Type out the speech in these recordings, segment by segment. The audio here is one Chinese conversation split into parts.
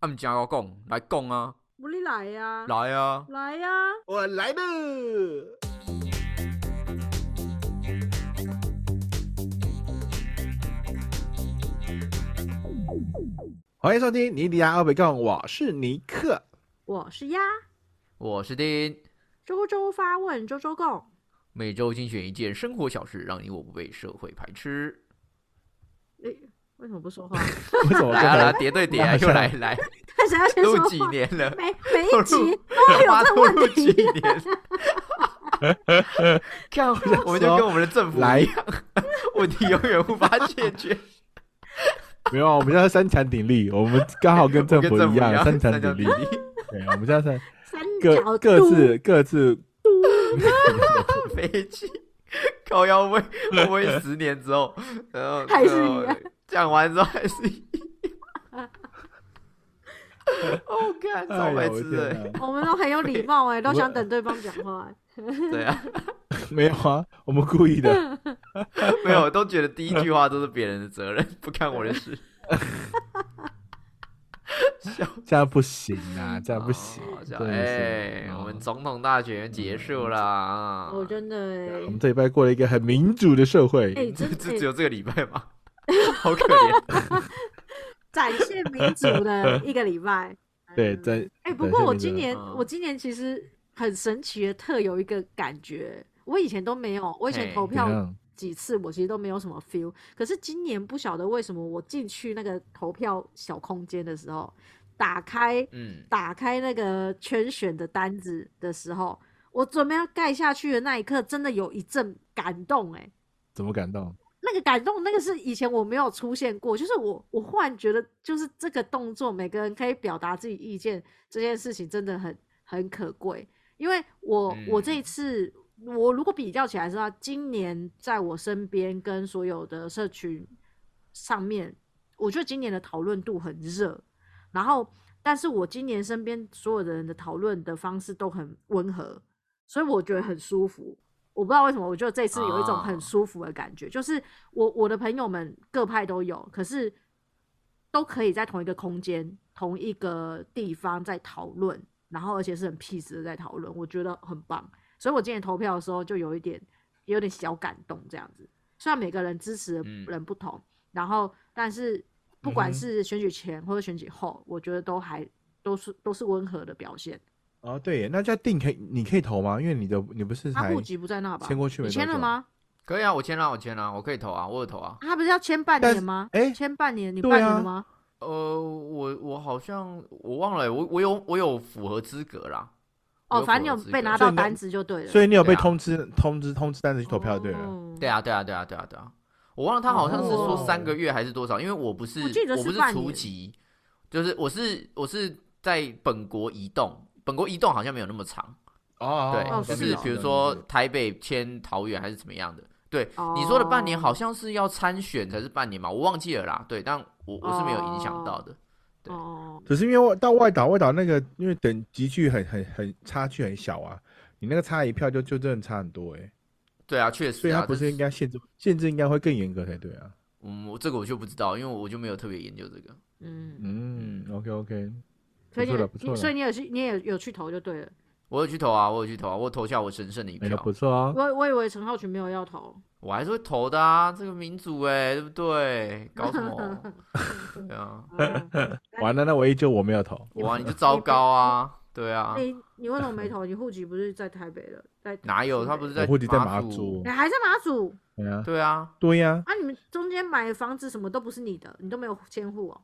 俺们家要讲来讲啊，不你来呀、来啊，来呀、我来了。欢迎收听尼迪亚奥北杠，我是尼克。我是鸭，我是丁，周周发问，周周共。每周精选一件生活小事，让你我不被社会排斥。诶、为什么不说话？为什么来啊，来叠对叠啊，又来来，他想要先录几？年了？每每一集都有这个录问几题。年？看，我们就跟我们的政府来一样，问题永远无法解决。没有啊？我们现在三强鼎立，我们刚好跟政跟府一样，政府样，三强鼎立。对，我们现在三三各角各度自各自飞机高腰位会不会十年之后，然后还是一样讲完之后还是一样。哦，看超哎呦我白痴的，我们都很有礼貌哎、都想等对方讲话、对啊，没有啊，我们故意的。没有，都觉得第一句话都是别人的责任，不干我的事。这样不行啊，这样不行哎，哦我们总统大选结束了啊！我真的哎、我们这礼拜过了一个很民主的社会。哎、这真哎这只有这个礼拜吗？好可怜。展现民主的一个礼拜。对，嗯在哎、不过我今年、嗯我今年其实很神奇的，特有一个感觉，我以前都没有。我以前投票样？几次，我其实都没有什么 feel。可是今年不晓得为什么，我进去那个投票小空间的时候，打开嗯，打开那个圈选的单子的时候，我准备要盖下去的那一刻，真的有一阵感动、哎，怎么感动？那个感动，那个是以前我没有出现过，就是我我忽然觉得，就是这个动作，每个人可以表达自己意见这件事情，真的很很可贵。因为我、我这一嗯次，我如果比较起来的话，今年在我身边跟所有的社群上面，我觉得今年的讨论度很热，然后，但是我今年身边所有的人的讨论的方式都很温和，所以我觉得很舒服。我不知道为什么，我觉得这次有一种很啊舒服的感觉，就是我我的朋友们各派都有，可是都可以在同一个空间、同一个地方在讨论，然后而且是很 peace 的在讨论，我觉得很棒。所以我今天投票的时候就有一点有点小感动这样子。虽然每个人支持的嗯人不同，然后但是不管是选举前或者选举后，我觉得都还都是都是温和的表现。哦，对耶，那叫定可以，你可以投吗？因为你的你不是才他户籍不在那吧？迁过去没你多久签了吗？可以啊，我签了，我签了，我可以投啊，我有投啊。他不是要签半但年吗？哎签半年，你半年了吗？呃，我我好像我忘了，我我有我有符合资格啦。我哦，有反正你有符合资格被拿所以那到单子就对了。所以你有被对啊通知、通知通知单子去投票，对了。哦对啊，对啊，对啊，对啊，对啊。我忘了他好像是说哦三个月还是多少，因为我不是我记得是不是半年初级，就是我是我是在本国移动，本国移动好像没有那么长。哦对，哦就是比如说台北迁桃园还是怎么样的。对，你说的半年好像是要参选才是半年嘛，我忘记了啦。对，但我我是没有影响到的。对哦，只是因为外到外岛，外岛那个因为等级距很很很差距很小啊，你那个差一票就就真的差很多哎、对啊，确实啊，所以它不是应该限制限制应该会更严格才对啊。嗯，我这个我就不知道，因为我就没有特别研究这个。嗯，嗯，OK OK，所以你你所以你有去，你也有有去投就对了。我有去投啊，我有去投啊，我投下我神圣的一票。不错啊。我我以为陈浩群没有要投，我还是会投的啊，这个民主哎、对不对？搞什么？对啊，嗯完了，那唯一就我没有投。哇，你就糟糕啊！对啊，你你为什么没投？你户籍不是在台北的，在 哪有？他不是在我户籍在马马祖你还在马祖对啊，对啊，对呀、啊？你们中间买的房子什么都不是你的，你都没有迁户哦。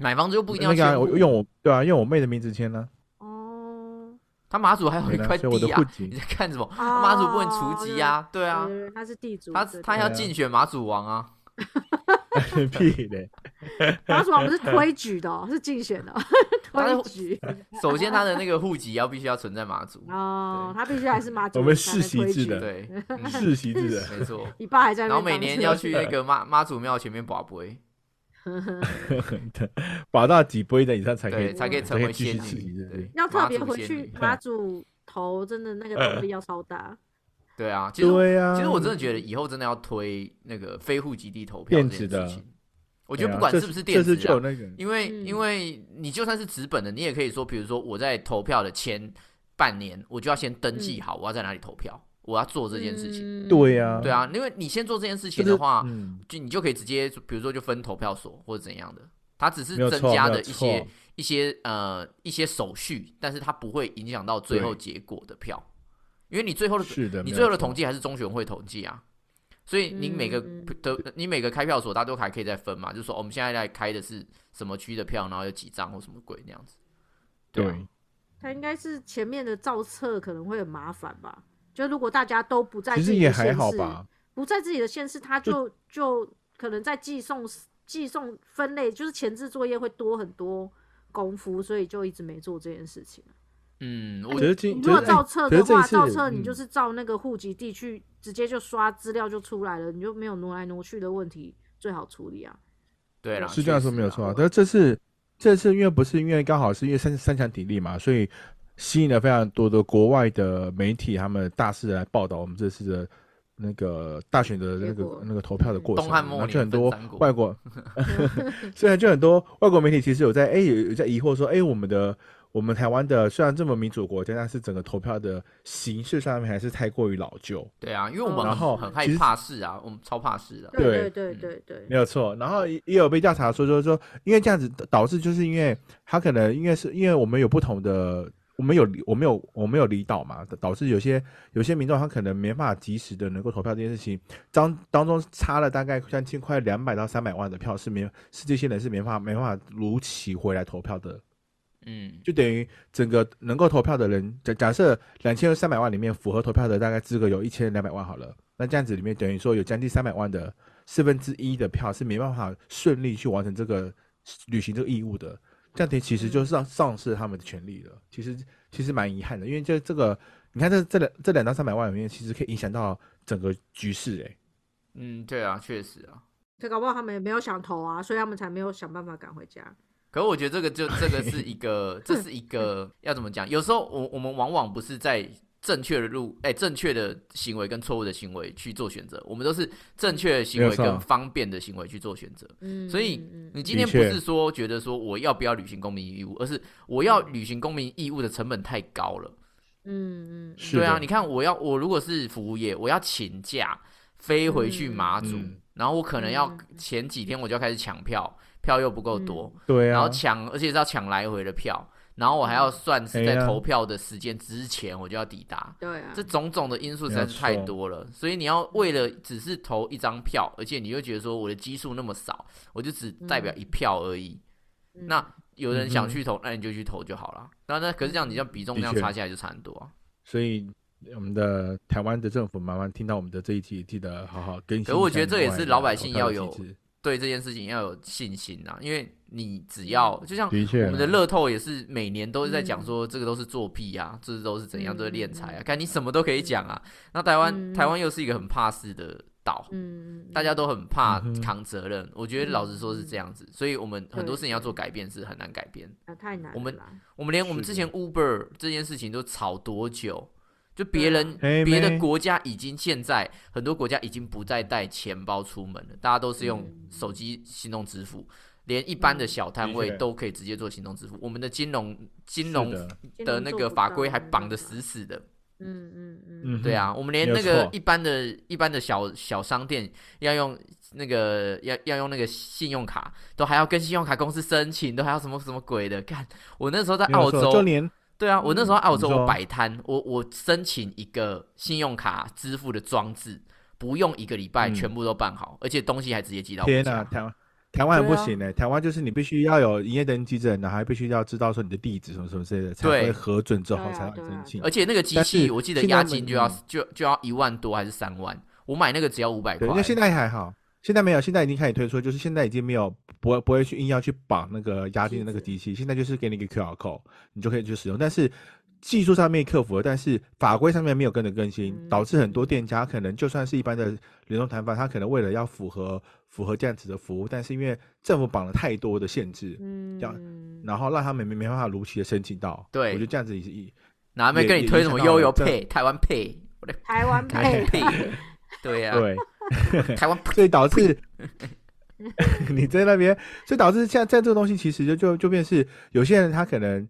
买房子又不一定要那个、啊、我用我对啊，用我妹的名字签呢、哦，他马祖还有一块对啊我的地啊，户籍。你在看什么？哦马祖不能除籍啊，对啊，他是地主，他他要竞选马祖王啊，屁嘞！马祖王不是推举的哦，是竞选的哦 他是推举。首先他的那个户籍要必须要存在马祖，哦，他必须还是马祖我们世袭制的。对，嗯。世袭制的，没错。你爸还在然后每年要去那个妈妈祖庙前面把杯，保到几杯的以上才可以，才可以成为仙女。对，要特别回去女马祖投，真的那个动力要超大。对啊，其实对啊，其实我真的觉得以后真的要推那个非户籍地投票这件事情。我觉得不管是不是电子，就有那个，因为因为你就算是纸本的，你也可以说，比如说我在投票的前半年，我就要先登记好我要在哪里投票，我要做这件事情。对呀，对啊，因为你先做这件事情的话，就你就可以直接，比如说就分投票所或者怎样的，它只是增加的一些一些呃一些手续，但是它不会影响到最后结果的票，因为你最后的你最后的统计还是中选会统计啊。所以你每个的你每个开票所，大家都还可以再分嘛？就是说，我们现在在开的是什么区的票，然后有几张或什么鬼那样子。对，他应该是前面的造册可能会很麻烦吧？就如果大家都不在，其实也还好吧。不在自己的县市，他就就可能在寄送寄送分类，就是前置作业会多很多功夫，所以就一直没做这件事情。嗯，我觉得如果照册的话，照册你就是照那个户籍地去。直接就刷资料就出来了，你就没有挪来挪去的问题，最好处理啊。对了，是这样说没有错啊。但这次这次因为不是因为刚好是因为三三强鼎立嘛，所以吸引了非常多的国外的媒体，他们大肆来报道我们这次的那个大选的那个那个投票的过程。然后就很多外国，虽然就很多外国媒体其实有在哎有在疑惑说哎我们的。我们台湾的虽然这么民主国家，但是整个投票的形式上面还是太过于老旧。对啊，因为我们然后很害怕事啊，我们超怕事的。对对对对，没有错。然后也有被调查说，说说，因为这样子导致，就是因为他可能因为是因为我们有不同的，我们有我们有我们有离岛嘛，导致有些有些民众他可能没办法及时的能够投票这件事情，当当中差了大概将近快两百到三百万的票是没是这些人是没法没办法如期回来投票的。嗯，就等于整个能够投票的人，假假设两千三百万里面符合投票的大概资格有一千两百万好了，那这样子里面等于说有将近三百万的四分之一的票是没办法顺利去完成这个履行这个义务的，这样子其实就是丧丧失他们的权利了。其实其实蛮遗憾的，因为这这个你看这这两这两到三百万里面，其实可以影响到整个局势哎。嗯，对啊，确实啊。这搞不好他们也没有想投啊，所以他们才没有想办法赶回家。可我觉得这个就这个是一个，这是一个 要怎么讲？有时候我我们往往不是在正确的路，哎，正确的行为跟错误的行为去做选择，我们都是正确的行为跟方便的行为去做选择。嗯，所以你今天不是说觉得说我要不要履行公民义务，而是我要履行公民义务的成本太高了。嗯嗯，对啊，你看我要我如果是服务业，我要请假飞回去马祖，然后我可能要前几天我就要开始抢票。票又不够多，对啊，然后抢，而且是要抢来回的票，然后我还要算是在投票的时间之前我就要抵达，对啊，这种种的因素实在是太多了，所以你要为了只是投一张票，而且你又觉得说我的基数那么少，我就只代表一票而已，那有人想去投，那你就去投就好了，那那可是这样，你像比重这样差起来就差很多啊，所以我们的台湾的政府麻烦听到我们的这一期，记得好好更新。可我觉得这也是老百姓要有。对这件事情要有信心啊，因为你只要就像我们的乐透也是每年都是在讲说这个都是作弊啊，这都是怎样都是敛财啊，看你什么都可以讲啊。那台湾台湾又是一个很怕事的岛，嗯，大家都很怕扛责任。我觉得老实说是这样子，所以我们很多事情要做改变是很难改变，太难。我们我们连我们之前。Uber 这件事情都吵多久？就别人别的国家已经现在很多国家已经不再带钱包出门了，大家都是用手机行动支付，连一般的小摊位都可以直接做行动支付。我们的金融金融的那个法规还绑得死死的。嗯嗯嗯，对啊，我们连那个一般的一般的小小商店要用那个要要用那个信用卡，都还要跟信用卡公司申请，都还要什么什么鬼的。看我那时候在澳洲，就连。对啊，我那时候澳洲我摆摊，我我申请一个信用卡支付的装置，不用一个礼拜全部都办好，而且东西还直接寄到天哪，台湾台湾不行呢，台湾就是你必须要有营业登记证，然后还必须要知道说你的地址什么什么之类的，才会核准之后才能申请。而且那个机器我记得押金就要就就要一万多还是三万，我买那个只要五百块。那现在还好。现在没有，现在已经开始推出，就是现在已经没有不会不会去硬要去绑那个押金的那个机器，现在就是给你一个 QR code，你就可以去使用。但是技术上面克服了，但是法规上面没有跟着更新，导致很多店家可能就算是一般的联动摊贩，他可能为了要符合符合这样子的服务，但是因为政府绑了太多的限制，嗯，然后让他们没没办法如期的申请到。对，我觉得这样子也哪没跟你推什么悠游配、台湾配、台湾配，对呀，对。台湾，所以导致你在那边，所以导致现在在这个东西其实就就就变是有些人他可能。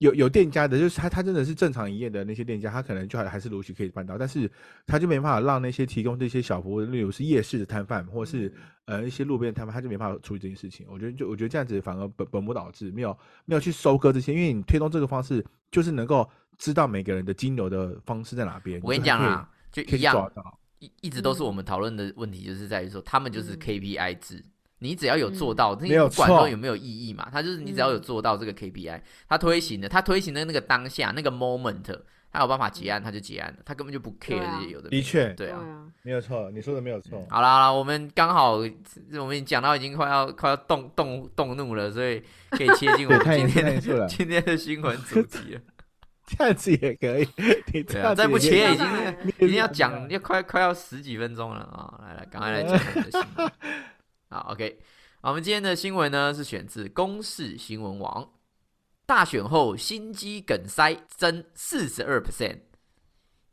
有有店家的，就是他他真的是正常营业的那些店家，他可能就还还是陆续可以办到，但是他就没办法让那些提供这些小服务，例如是夜市的摊贩，或是呃一些路边摊贩，他就没办法处理这件事情。我觉得就我觉得这样子反而本本末倒置，没有没有去收割这些，因为你推动这个方式，就是能够知道每个人的金流的方式在哪边。我跟你讲啊，就一样，一一直都是我们讨论的问题，就是在于说他们就是 KPI 制。你只要有做到，那不管说有没有意义嘛，他就是你只要有做到这个 KPI，他推行的，他推行的那个当下那个 moment，他有办法结案，他就结案了，他根本就不 care 这些有的。的确，对啊，没有错，你说的没有错。好啦好了，我们刚好我们讲到已经快要快要动动动怒了，所以可以切进我们今天的今天的新闻主题了。这样子也可以，你这样再不切已经已经要讲要快快要十几分钟了啊！来来，赶快来讲 我们的新闻。好，OK，我们今天的新闻呢是选自公视新闻网。大选后心肌梗塞增四十二 percent，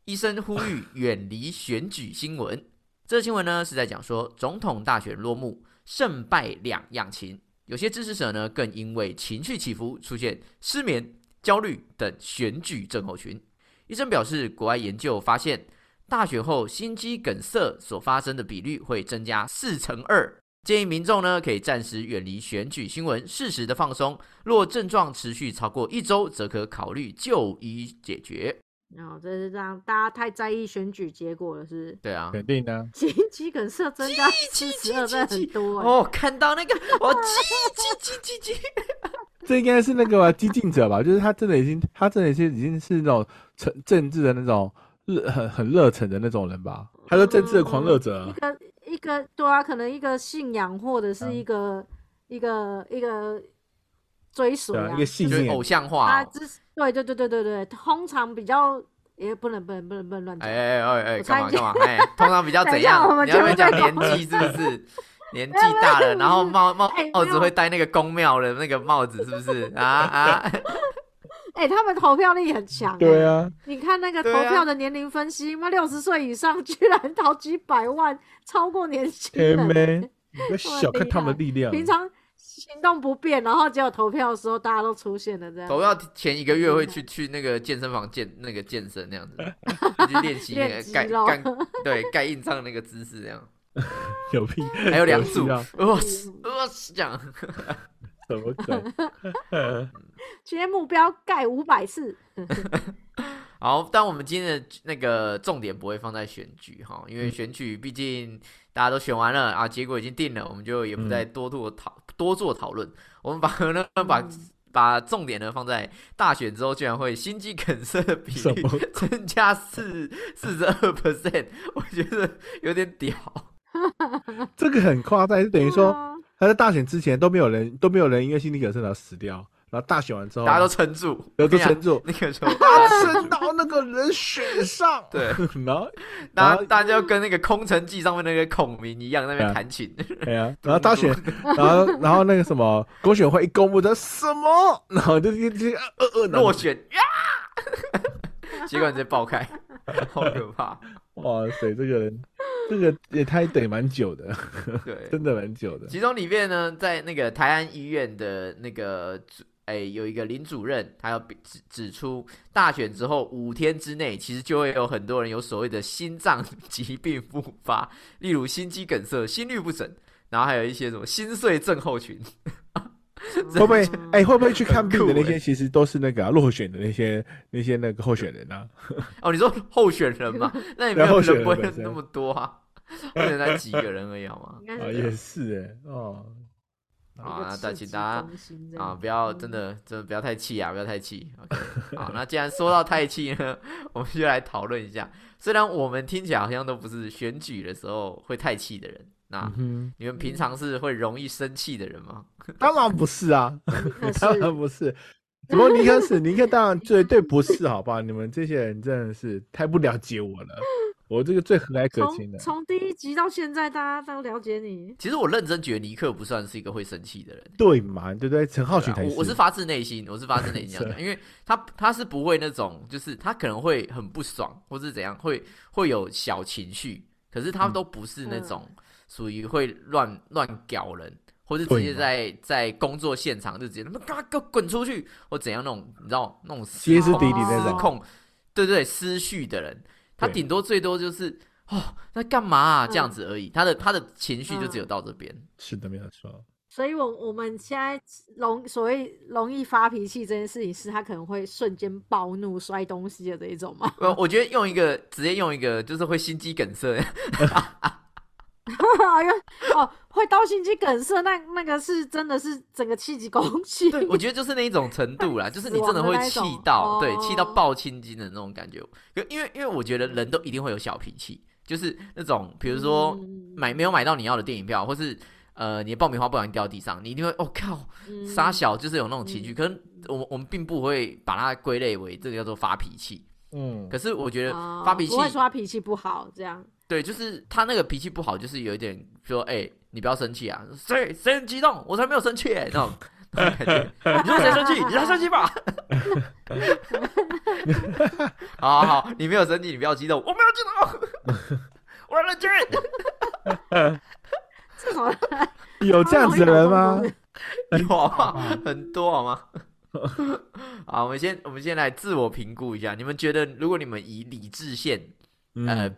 医生呼吁 远离选举新闻。这新闻呢是在讲说，总统大选落幕，胜败两样情。有些支持者呢更因为情绪起伏，出现失眠、焦虑等选举症候群。医生表示，国外研究发现，大选后心肌梗塞所发生的比率会增加四成二。建议民众呢可以暂时远离选举新闻，适时的放松。若症状持续超过一周，则可考虑就医解决。哦，这是让，大家太在意选举结果了，是？对啊，肯定的。心肌梗塞增加七十二，真的很多哦。看到那个，我，激激激激激，这应该是那个激进者吧？就是他真的已经，他真的已经已经是那种政政治的那种热很很热忱的那种人吧？他是政治的狂热者。一个对啊，可能一个信仰或者是一个一个一个追随啊，一个信念偶像化。他支对对对对对对，通常比较也不能不能不能不能乱讲。哎哎哎哎，干嘛干嘛？哎，通常比较怎 样？你要不要讲年纪是不是？年纪大了，然后帽帽帽子会戴那个宫庙的那个帽子，是不是？啊啊！哎，他们投票力很强。对啊，你看那个投票的年龄分析，妈六十岁以上居然投几百万，超过年轻人。不要 小看他们的力量。平常行动不便，然后结果投票的时候大家都出现了这样。投票前一个月会去去那个健身房健那个健身那样子，去练习那个盖盖 对盖印章那个姿势这样。有病，还有两组，哇塞哇塞这样。怎么 整？今天目标盖五百次。好，但我们今天的那个重点不会放在选举哈，因为选举毕竟大家都选完了啊，结果已经定了，我们就也不再多做讨多做讨论。我们把呢把把重点呢放在大选之后，居然会心肌梗塞的比例增加四四十二 percent，我觉得有点屌。这个很夸张，就等于说。他在大选之前都没有人都没有人因为心肌梗塞而死掉，然后大选完之后大家都撑住，都撑住，那个时候撑到那个人血上，对，然后大家大家就跟那个空城计上面那个孔明一样那边弹琴，对啊，然后大选，然后然后那个什么公选会一公布的什么，然后就就就呃呃落选呀，结果直接爆开，好可怕，哇塞，这个人。这个也太等蛮久的，对，真的蛮久的。其中里面呢，在那个台安医院的那个，哎，有一个林主任，他要指指出，大选之后五天之内，其实就会有很多人有所谓的心脏疾病复发，例如心肌梗塞、心律不整，然后还有一些什么心碎症候群。会不会？哎，会不会去看病的那些，其实都是那个落选的那些那些那个候选人呢？哦，你说候选人嘛？那也没有人不会那么多啊，候选才几个人而已，好吗？啊，也是哎，哦，好，那大请大家啊，不要真的真的不要太气啊，不要太气。OK，好，那既然说到太气呢，我们就来讨论一下。虽然我们听起来好像都不是选举的时候会太气的人。那你们平常是会容易生气的人吗？当然不是啊，当然不是。怎么尼克是？尼克当然绝对不是，好吧？你们这些人真的是太不了解我了。我这个最和蔼可亲的，从第一集到现在，大家都了解你。其实我认真觉得尼克不算是一个会生气的人，对嘛？对不对？陈浩群才是。我是发自内心，我是发自内心讲，因为他他是不会那种，就是他可能会很不爽，或是怎样，会会有小情绪，可是他都不是那种。属于会乱乱搞人，或者直接在在工作现场就直接他妈嘎给我滚出去，或怎样那种你知道那种歇斯底里那种失控，对对失序的人，他顶多最多就是哦那干嘛啊这样子而已，他的他的情绪就只有到这边。是的，没有错。所以，我我们现在容所谓容易发脾气这件事情，是他可能会瞬间暴怒、摔东西的这一种吗？呃，我觉得用一个直接用一个，就是会心肌梗塞。哎呀，哦，会到心肌梗塞，那那个是真的是整个气急攻心。对，我觉得就是那一种程度啦，就是你真的会气到，对，气到爆青筋的那种感觉。因为因为我觉得人都一定会有小脾气，就是那种比如说买没有买到你要的电影票，或是。呃，你的爆米花不小心掉地上，你一定会，我靠，傻小就是有那种情绪，可能我我们并不会把它归类为这个叫做发脾气，嗯，可是我觉得发脾气不会说他脾气不好这样，对，就是他那个脾气不好，就是有一点说，哎，你不要生气啊，谁谁很激动，我才没有生气那种感觉，你说谁生气，你他生气吧，好好好，你没有生气，你不要激动，我没有激动，我冷静。有这样子的人吗？有啊，很多好吗？好，我们先我们先来自我评估一下。你们觉得，如果你们以理智线呃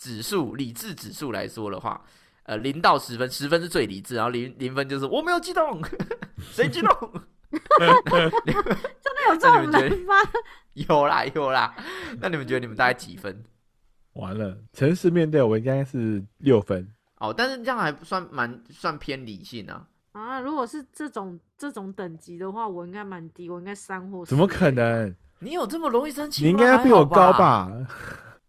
指数理智指数来说的话，呃零到十分，十分是最理智，然后零零分就是我没有激动，谁激动？真的有这种人吗？有啦有啦。那你们觉得你们大概几分？完了，诚实面对，我应该是六分。哦，但是这样还算蛮算偏理性啊。啊，如果是这种这种等级的话，我应该蛮低，我应该三或。怎么可能？你有这么容易生气？你应该比我高吧？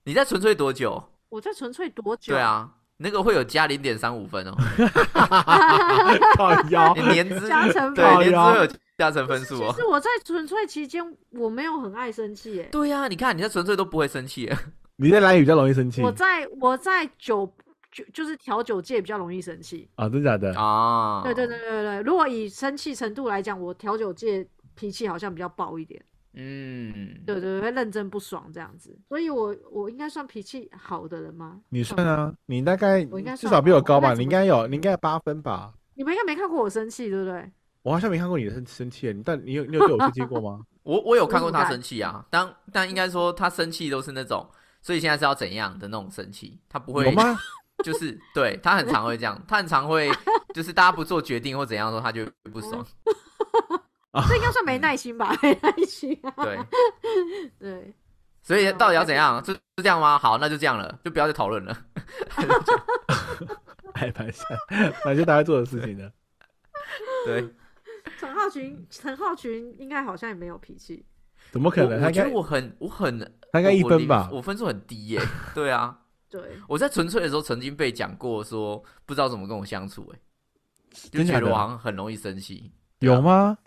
你在纯粹多久？我在纯粹多久？对啊，那个会有加零点三五分哦。靠腰，你年资加成对年资有加成分数哦。其实我在纯粹期间，我没有很爱生气耶。对呀，你看你在纯粹都不会生气。你在蓝雨比较容易生气？我在我在酒。就就是调酒界比较容易生气啊，真假的啊？对对对对对，如果以生气程度来讲，我调酒界脾气好像比较暴一点。嗯，对对，会认真不爽这样子，所以我我应该算脾气好的人吗？你算啊，你大概我应该至少比我高吧？你应该有，你应该八分吧？你们应该没看过我生气，对不对？我好像没看过你生生气，你但你有你有对我生气过吗？我我有看过他生气啊，当但应该说他生气都是那种，所以现在是要怎样的那种生气？他不会有吗？就是对他很常会这样，他很常会就是大家不做决定或怎样的时候，他就不爽。这应该算没耐心吧？没耐心。对 对，所以到底要怎样？是是这样吗？好，那就这样了，就不要再讨论了。拍拍下，那就大家做的事情呢？对。陈浩群，陈浩群应该好像也没有脾气。怎么可能？我觉得我很我很大概一分吧，我分数很低耶。对啊。对，我在纯粹的时候曾经被讲过，说不知道怎么跟我相处，哎，就觉得我好像很容易生气，有吗？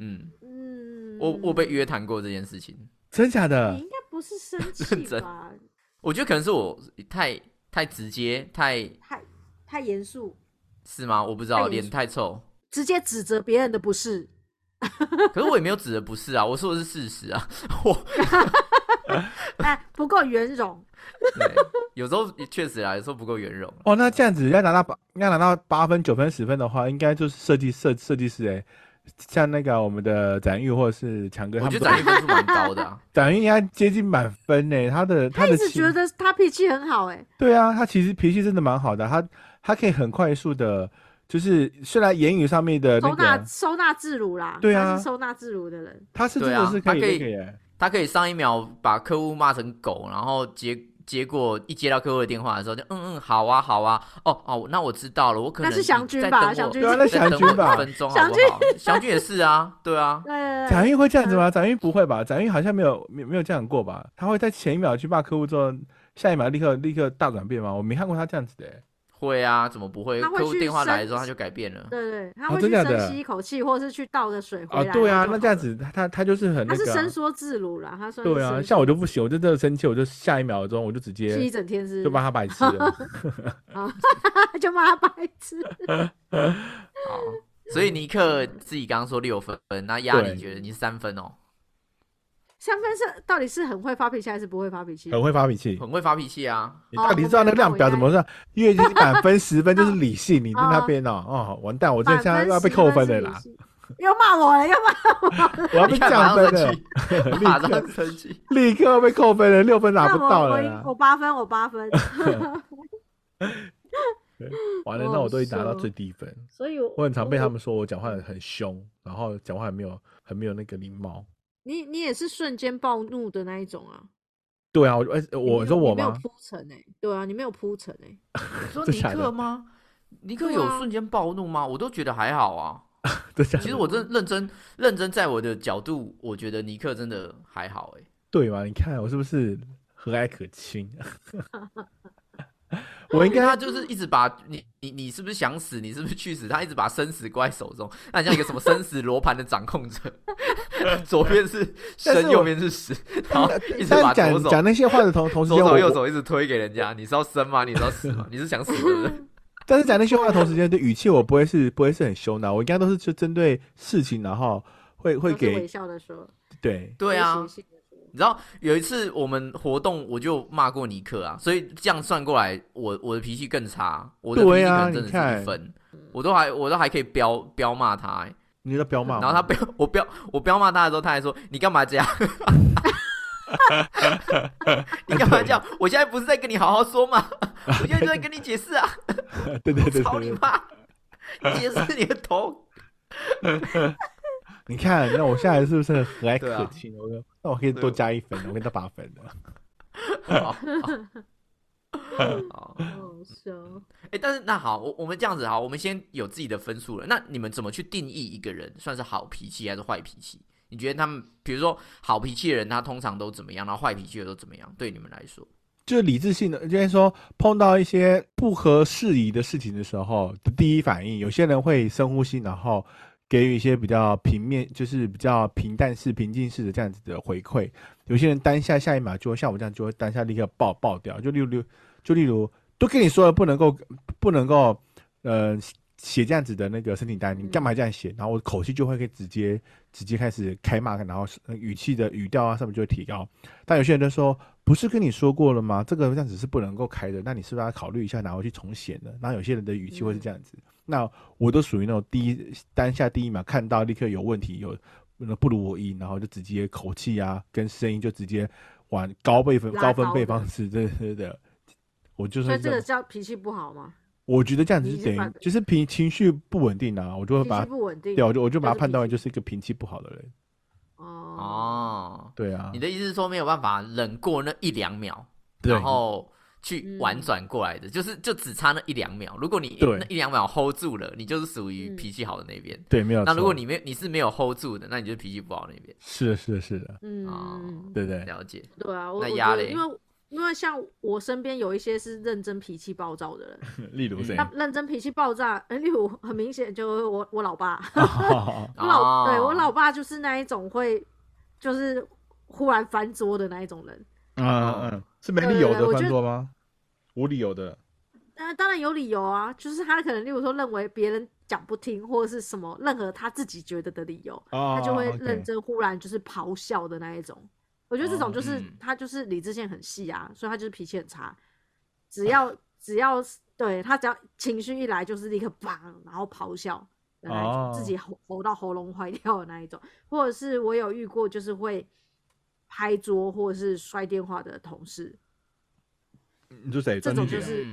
嗯嗯，我我被约谈过这件事情，真假的？你应该不是生气吧？我觉得可能是我太太直接，太太太严肃，是吗？我不知道，脸太臭，直接指责别人的不是。可是我也没有指的不是啊，我说的是事实啊，我哎不够圆融。对，有时候确实啊，有时候不够圆融。哦，那这样子要拿到八，要拿到八分、九分、十分的话，应该就是设计设设计师哎，像那个我们的展玉或者是强哥，他觉得展玉分数蛮高的。展玉应该接近满分呢，他的他一直觉得他脾气很好哎。对啊，他其实脾气真的蛮好的，他他可以很快速的，就是虽然言语上面的收纳收纳自如啦，对啊，收纳自如的人，他是真的是可以，他可以上一秒把客户骂成狗，然后接。结果一接到客户的电话的时候，就嗯嗯好啊好啊哦哦，那我知道了，我可能那是祥军吧？祥军那祥军吧？分钟好不好？祥军也是啊，对啊。展运 会这样子吗？展运不会吧？展运好像没有没没有这样过吧？他会在前一秒去骂客户之后，下一秒立刻立刻大转变吗？我没看过他这样子的。会啊，怎么不会？客户电话来的时候他就改变了。对对，他会去深吸一口气，或者是去倒个水回来。对啊，那这样子他他他就是很那个。他是伸缩自如啦，他说。对啊，像我就不行，我就真的生气，我就下一秒钟我就直接。一整天是。就骂他白痴了。就骂他白痴。好，所以尼克自己刚刚说六分，那压力觉得你是三分哦？香氛是到底是很会发脾气还是不会发脾气？很会发脾气，很会发脾气啊！你到底知道那量表怎么算？月经满分十分就是理性，你在那边哦哦，完蛋！我这现在要被扣分了啦！又骂我了，又骂我，我要被降分了，马上生气，立刻被扣分了，六分拿不到了。我八分，我八分。完了，那我都已拿到最低分，所以我很常被他们说我讲话很凶，然后讲话很没有很没有那个礼貌。你你也是瞬间暴怒的那一种啊？对啊，我哎，我说我没有铺陈哎，对啊，你没有铺陈哎。说 尼克吗？尼克有瞬间暴怒吗？我都觉得还好啊。其实我真认真认真，在我的角度，我觉得尼克真的还好哎。对嘛？你看我是不是和蔼可亲？我应该他就是一直把你你你是不是想死？你是不是去死？他一直把生死挂在手中，那像一个什么生死罗盘的掌控者，左边是 生，右边是死，然后一直把讲讲那些话的同同时，左手右手一直推给人家。你是要生吗？你是要死吗？你是想死对不对？但是讲那些话的同时间的语气，我不会是不会是很凶的，我应该都是就针对事情，然后会会给微笑的说，对对啊。你知道有一次我们活动，我就骂过尼克啊，所以这样算过来，我我的脾气更差，我的脾气可能真的是一分，我都还我都还可以飙飙骂他，你在飙骂，然后他飙 我飙我飙骂他的时候，他还说你干嘛这样？你干嘛这样？我现在不是在跟你好好说吗？我现在就在跟你解释啊！对对对，操你妈！解释你的头。你看，那我现在是不是和蔼可亲？我那我可以多加一分，我给他八分的。好，好笑。哎，但是那好，我我们这样子好，我们先有自己的分数了。那你们怎么去定义一个人算是好脾气还是坏脾气？你觉得他们，比如说好脾气的人，他通常都怎么样？然后坏脾气的都怎么样？对你们来说，就是理智性的，就是说碰到一些不合适宜的事情的时候的第一反应，有些人会深呼吸，然后。给予一些比较平面，就是比较平淡式、平静式的这样子的回馈。有些人当下下一秒就会像我这样，就会当下立刻爆爆掉。就例如，就例如，都跟你说了不能够，不能够，呃，写这样子的那个申请单，你干嘛这样写？然后我口气就会可以直接直接开始开骂，然后语气的语调啊上面就会提高。但有些人就说，不是跟你说过了吗？这个这样子是不能够开的，那你是不是要考虑一下拿回去重写呢？然后有些人的语气会是这样子。那我都属于那种第一当下第一秒看到立刻有问题有那不如我意，然后就直接口气啊跟声音就直接往高倍分高分贝方式，对对对，我就是。所以这个叫脾气不好吗？我觉得这样子是等于就是平情绪不稳定啊，我就会把不稳定，对，我就我就把他判断为就是一个脾气不好的人。哦，对啊。你的意思是说没有办法忍过那一两秒，然后。去婉转过来的，就是就只差那一两秒。如果你那一两秒 hold 住了，你就是属于脾气好的那边。对，没有。那如果你没你是没有 hold 住的，那你就是脾气不好那边。是的，是的，是的。嗯，对对，了解。对啊，我那压力，因为因为像我身边有一些是认真脾气暴躁的人，例如谁？他认真脾气暴躁，例如很明显就我我老爸，我老对我老爸就是那一种会就是忽然翻桌的那一种人。嗯嗯，是没理由的翻桌吗？无理由的。呃，当然有理由啊，就是他可能，例如说认为别人讲不听，或者是什么任何他自己觉得的理由，他就会认真忽然就是咆哮的那一种。我觉得这种就是他就是理智线很细啊，所以他就是脾气很差。只要只要对他只要情绪一来，就是立刻砰，然后咆哮，然后自己吼吼到喉咙坏掉的那一种。或者是我有遇过，就是会。拍桌或者是摔电话的同事，你说谁？这种就是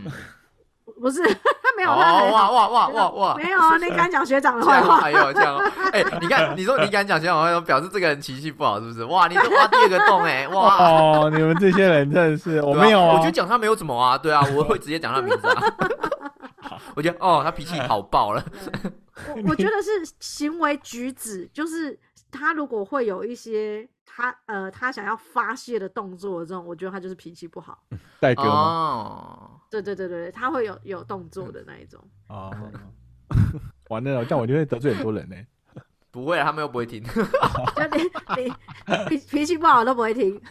不是他没有哇哇哇哇哇哇没有啊！你敢讲学长的坏话？还有这样哎，你看你说你敢讲学长坏话，表示这个人脾气不好，是不是？哇，你是挖第二个洞哎！哇哦，你们这些人真的是我没有啊！我就讲他没有怎么啊，对啊，我会直接讲他名字啊。我觉得哦，他脾气好爆了。我我觉得是行为举止，就是他如果会有一些。他呃，他想要发泄的动作，这种我觉得他就是脾气不好。代哥吗？对对对对他会有有动作的那一种。哦，完了，这样我就会得罪很多人呢。不会，他们又不会听。就你你脾脾气不好都不会听。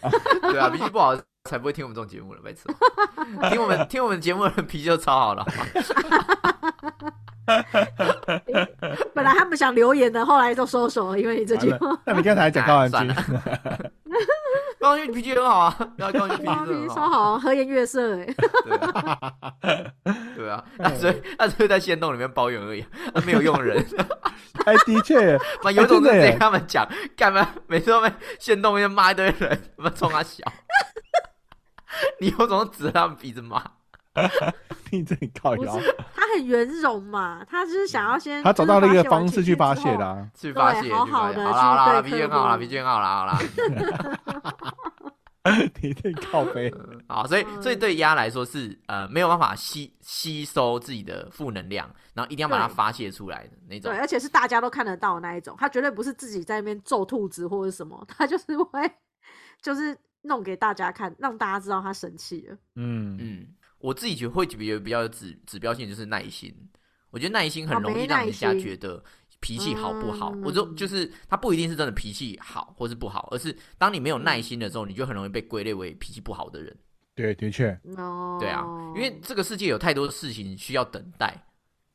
对啊，脾气不好才不会听我们这种节目了，没错。听我们听我们节目的人脾气就超好了。本来他们想留言的，后来都收手了，因为你这句话。那你刚才讲高安君，高雄你脾气很好啊，高雄脾气很超好，和颜悦色哎。对啊，那所以那所以在仙洞里面抱怨而已，没有用人。哎，的确，把有种直接他们讲，干嘛？每次都被仙洞里面骂一堆人，他妈冲他笑。你有种指着他们鼻子骂。你这里靠腰，他很圆融嘛，他就是想要先他找到了一个方式去发泄的，去发泄，好好的，好啦好啦，脾气好啦，脾气好啦好啦。你这靠背。好，所以所以对鸭来说是呃没有办法吸吸收自己的负能量，然后一定要把它发泄出来的那种。对，而且是大家都看得到那一种，他绝对不是自己在那边揍兔子或者什么，他就是会就是弄给大家看，让大家知道他生气了。嗯。嗯。我自己觉得会比较比较有指指标性，就是耐心。我觉得耐心很容易让人家觉得脾气好不好。我就就是他不一定是真的脾气好或是不好，而是当你没有耐心的时候，你就很容易被归类为脾气不好的人。对，的确。对啊，因为这个世界有太多的事情需要等待，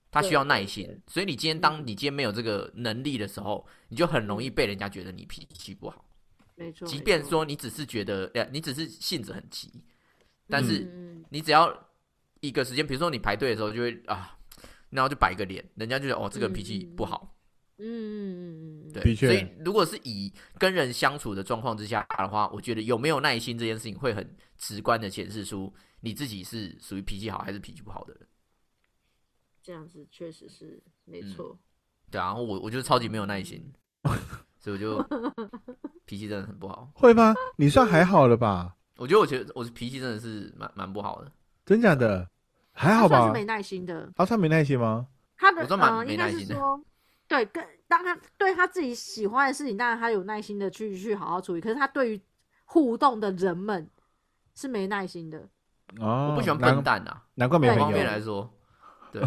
他需要耐心。所以你今天当你今天没有这个能力的时候，你就很容易被人家觉得你脾气不好。没错。即便说你只是觉得，呃，你只是性子很急。但是你只要一个时间，比如说你排队的时候，就会啊，然后就摆个脸，人家就觉得哦，这个脾气不好。嗯嗯嗯嗯，对。所以如果是以跟人相处的状况之下的话，我觉得有没有耐心这件事情会很直观的显示出你自己是属于脾气好还是脾气不好的人。这样子确实是没错。对啊，我我就超级没有耐心，所以我就 脾气真的很不好。会吗？你算还好了吧？我觉得，我觉得我脾气真的是蛮蛮不好的，真假的？还好吧？是没耐心的。他算没耐心吗？他的呃，应该是说，对，跟当他对他自己喜欢的事情，当然他有耐心的去去好好处理。可是他对于互动的人们是没耐心的。哦，我不喜欢笨蛋啊，难怪没有方便来说，对，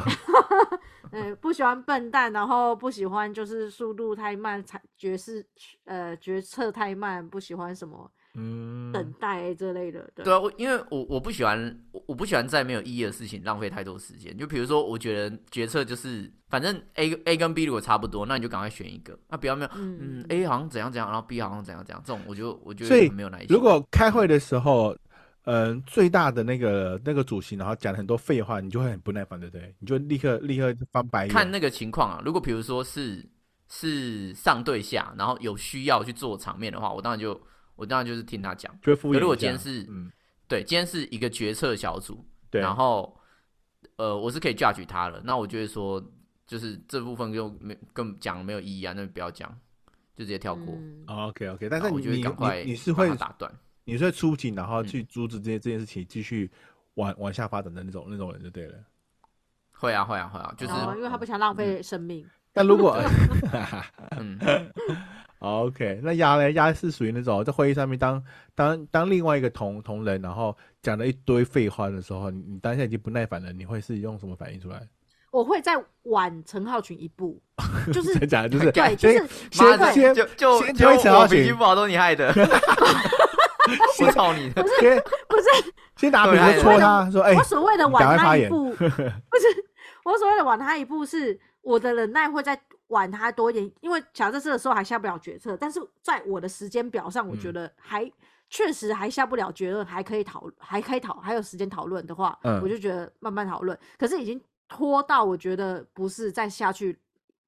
嗯，不喜欢笨蛋，然后不喜欢就是速度太慢，才决是呃决策太慢，不喜欢什么。嗯，等待这类的，对啊，我因为我我不喜欢，我不喜欢在没有意义的事情浪费太多时间。就比如说，我觉得决策就是，反正 A A 跟 B 如果差不多，那你就赶快选一个。那不要没有，嗯，A 好像怎样怎样，然后 B 好像怎样怎样，这种我就我觉得没有耐心。如果开会的时候，嗯，最大的那个那个主席，然后讲很多废话，你就会很不耐烦，对不对？你就立刻立刻翻白眼。看那个情况啊，如果比如说是是上对下，然后有需要去做场面的话，我当然就。我当然就是听他讲，如我今天是，嗯，对，今天是一个决策小组，对，然后，呃，我是可以 judge 他了，那我觉得说，就是这部分就没更讲没有意义啊，那不要讲，就直接跳过。OK OK，但是我觉得赶快你是会打断，你是会出警，然后去阻止这些这件事情继续往往下发展的那种那种人就对了。会啊会啊会啊，就是因为他不想浪费生命。但如果，嗯。OK，那鸭呢？鸭是属于那种在会议上面当当当另外一个同同仁，然后讲了一堆废话的时候，你你当下已经不耐烦了，你会是用什么反应出来？我会再晚陈浩群一步，就是讲就是对，就是先先就就就陈浩群不好都你害的，我操你！不是不是，先打比方戳他说，哎，我所谓的晚他一步，不是我所谓的晚他一步，是我的忍耐会在。晚他多一点，因为假设这个时候还下不了决策，但是在我的时间表上，我觉得还确实还下不了结论，还可以讨，还可以讨，还有时间讨论的话，我就觉得慢慢讨论。可是已经拖到我觉得不是再下去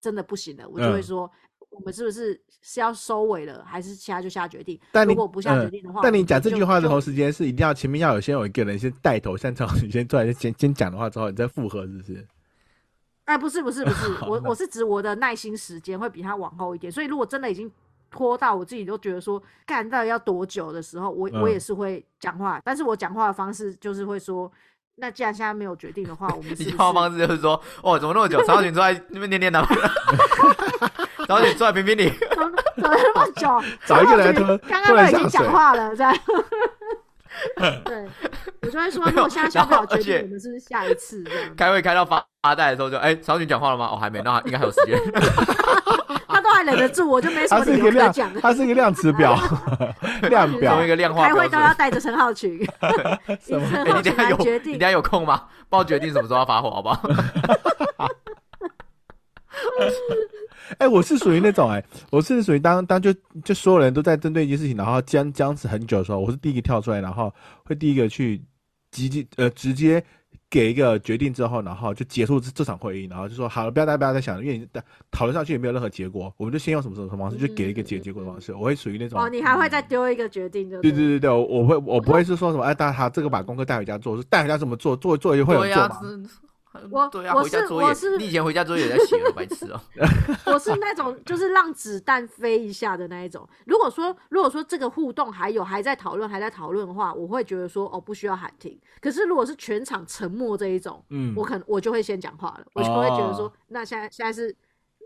真的不行了，我就会说我们是不是是要收尾了，还是现在就下决定？但如果不下决定的话，但你讲这句话的同时间是一定要前面要有先有一个人先带头，像这样你先出来 先先讲的话之后，你再复合，是不是？哎，不是不是不是，我我是指我的耐心时间会比他往后一点，所以如果真的已经拖到我自己都觉得说干到底要多久的时候，我我也是会讲话，但是我讲话的方式就是会说，那既然现在没有决定的话，我们 你讲话方式就是说，哦，怎么那么久？曹景 坐在那边念念叨叨，曹景坐在评评理，怎么那么久？找一个人刚刚都已经讲话了，这样。对，我就会说，如果现在下不了决定，我们是不是下一次这样？开会开到发发呆的时候，就哎，曹群讲话了吗？哦，还没，那应该还有时间。他都还忍得住，我就没什么理由可讲。他是一个量词表，量表一个量化。开会都要带着陈浩群。陈浩群来决定，你等下有空吗？帮我决定什么时候要发火，好不好？哎，我是属于那种哎，我是属于当当就就所有人都在针对一件事情，然后僵僵持很久的时候，我是第一个跳出来，然后会第一个去直接呃直接给一个决定之后，然后就结束这这场会议，然后就说好了，不要大家不要再想了，因为讨论上去也没有任何结果，我们就先用什么什么什么方式，就给一个结结果的方式。我会属于那种哦，你还会再丢一个决定就对对对对，我会我不会是说什么哎，大家这个把功课带回家做，是带回家怎么做，做做会有做嘛。我对啊，我是我是你以前回家作业也在写了，白痴哦。我是那种就是让子弹飞一下的那一种。如果说如果说这个互动还有还在讨论还在讨论的话，我会觉得说哦不需要喊停。可是如果是全场沉默这一种，嗯，我可能我就会先讲话了，我就会觉得说那现在现在是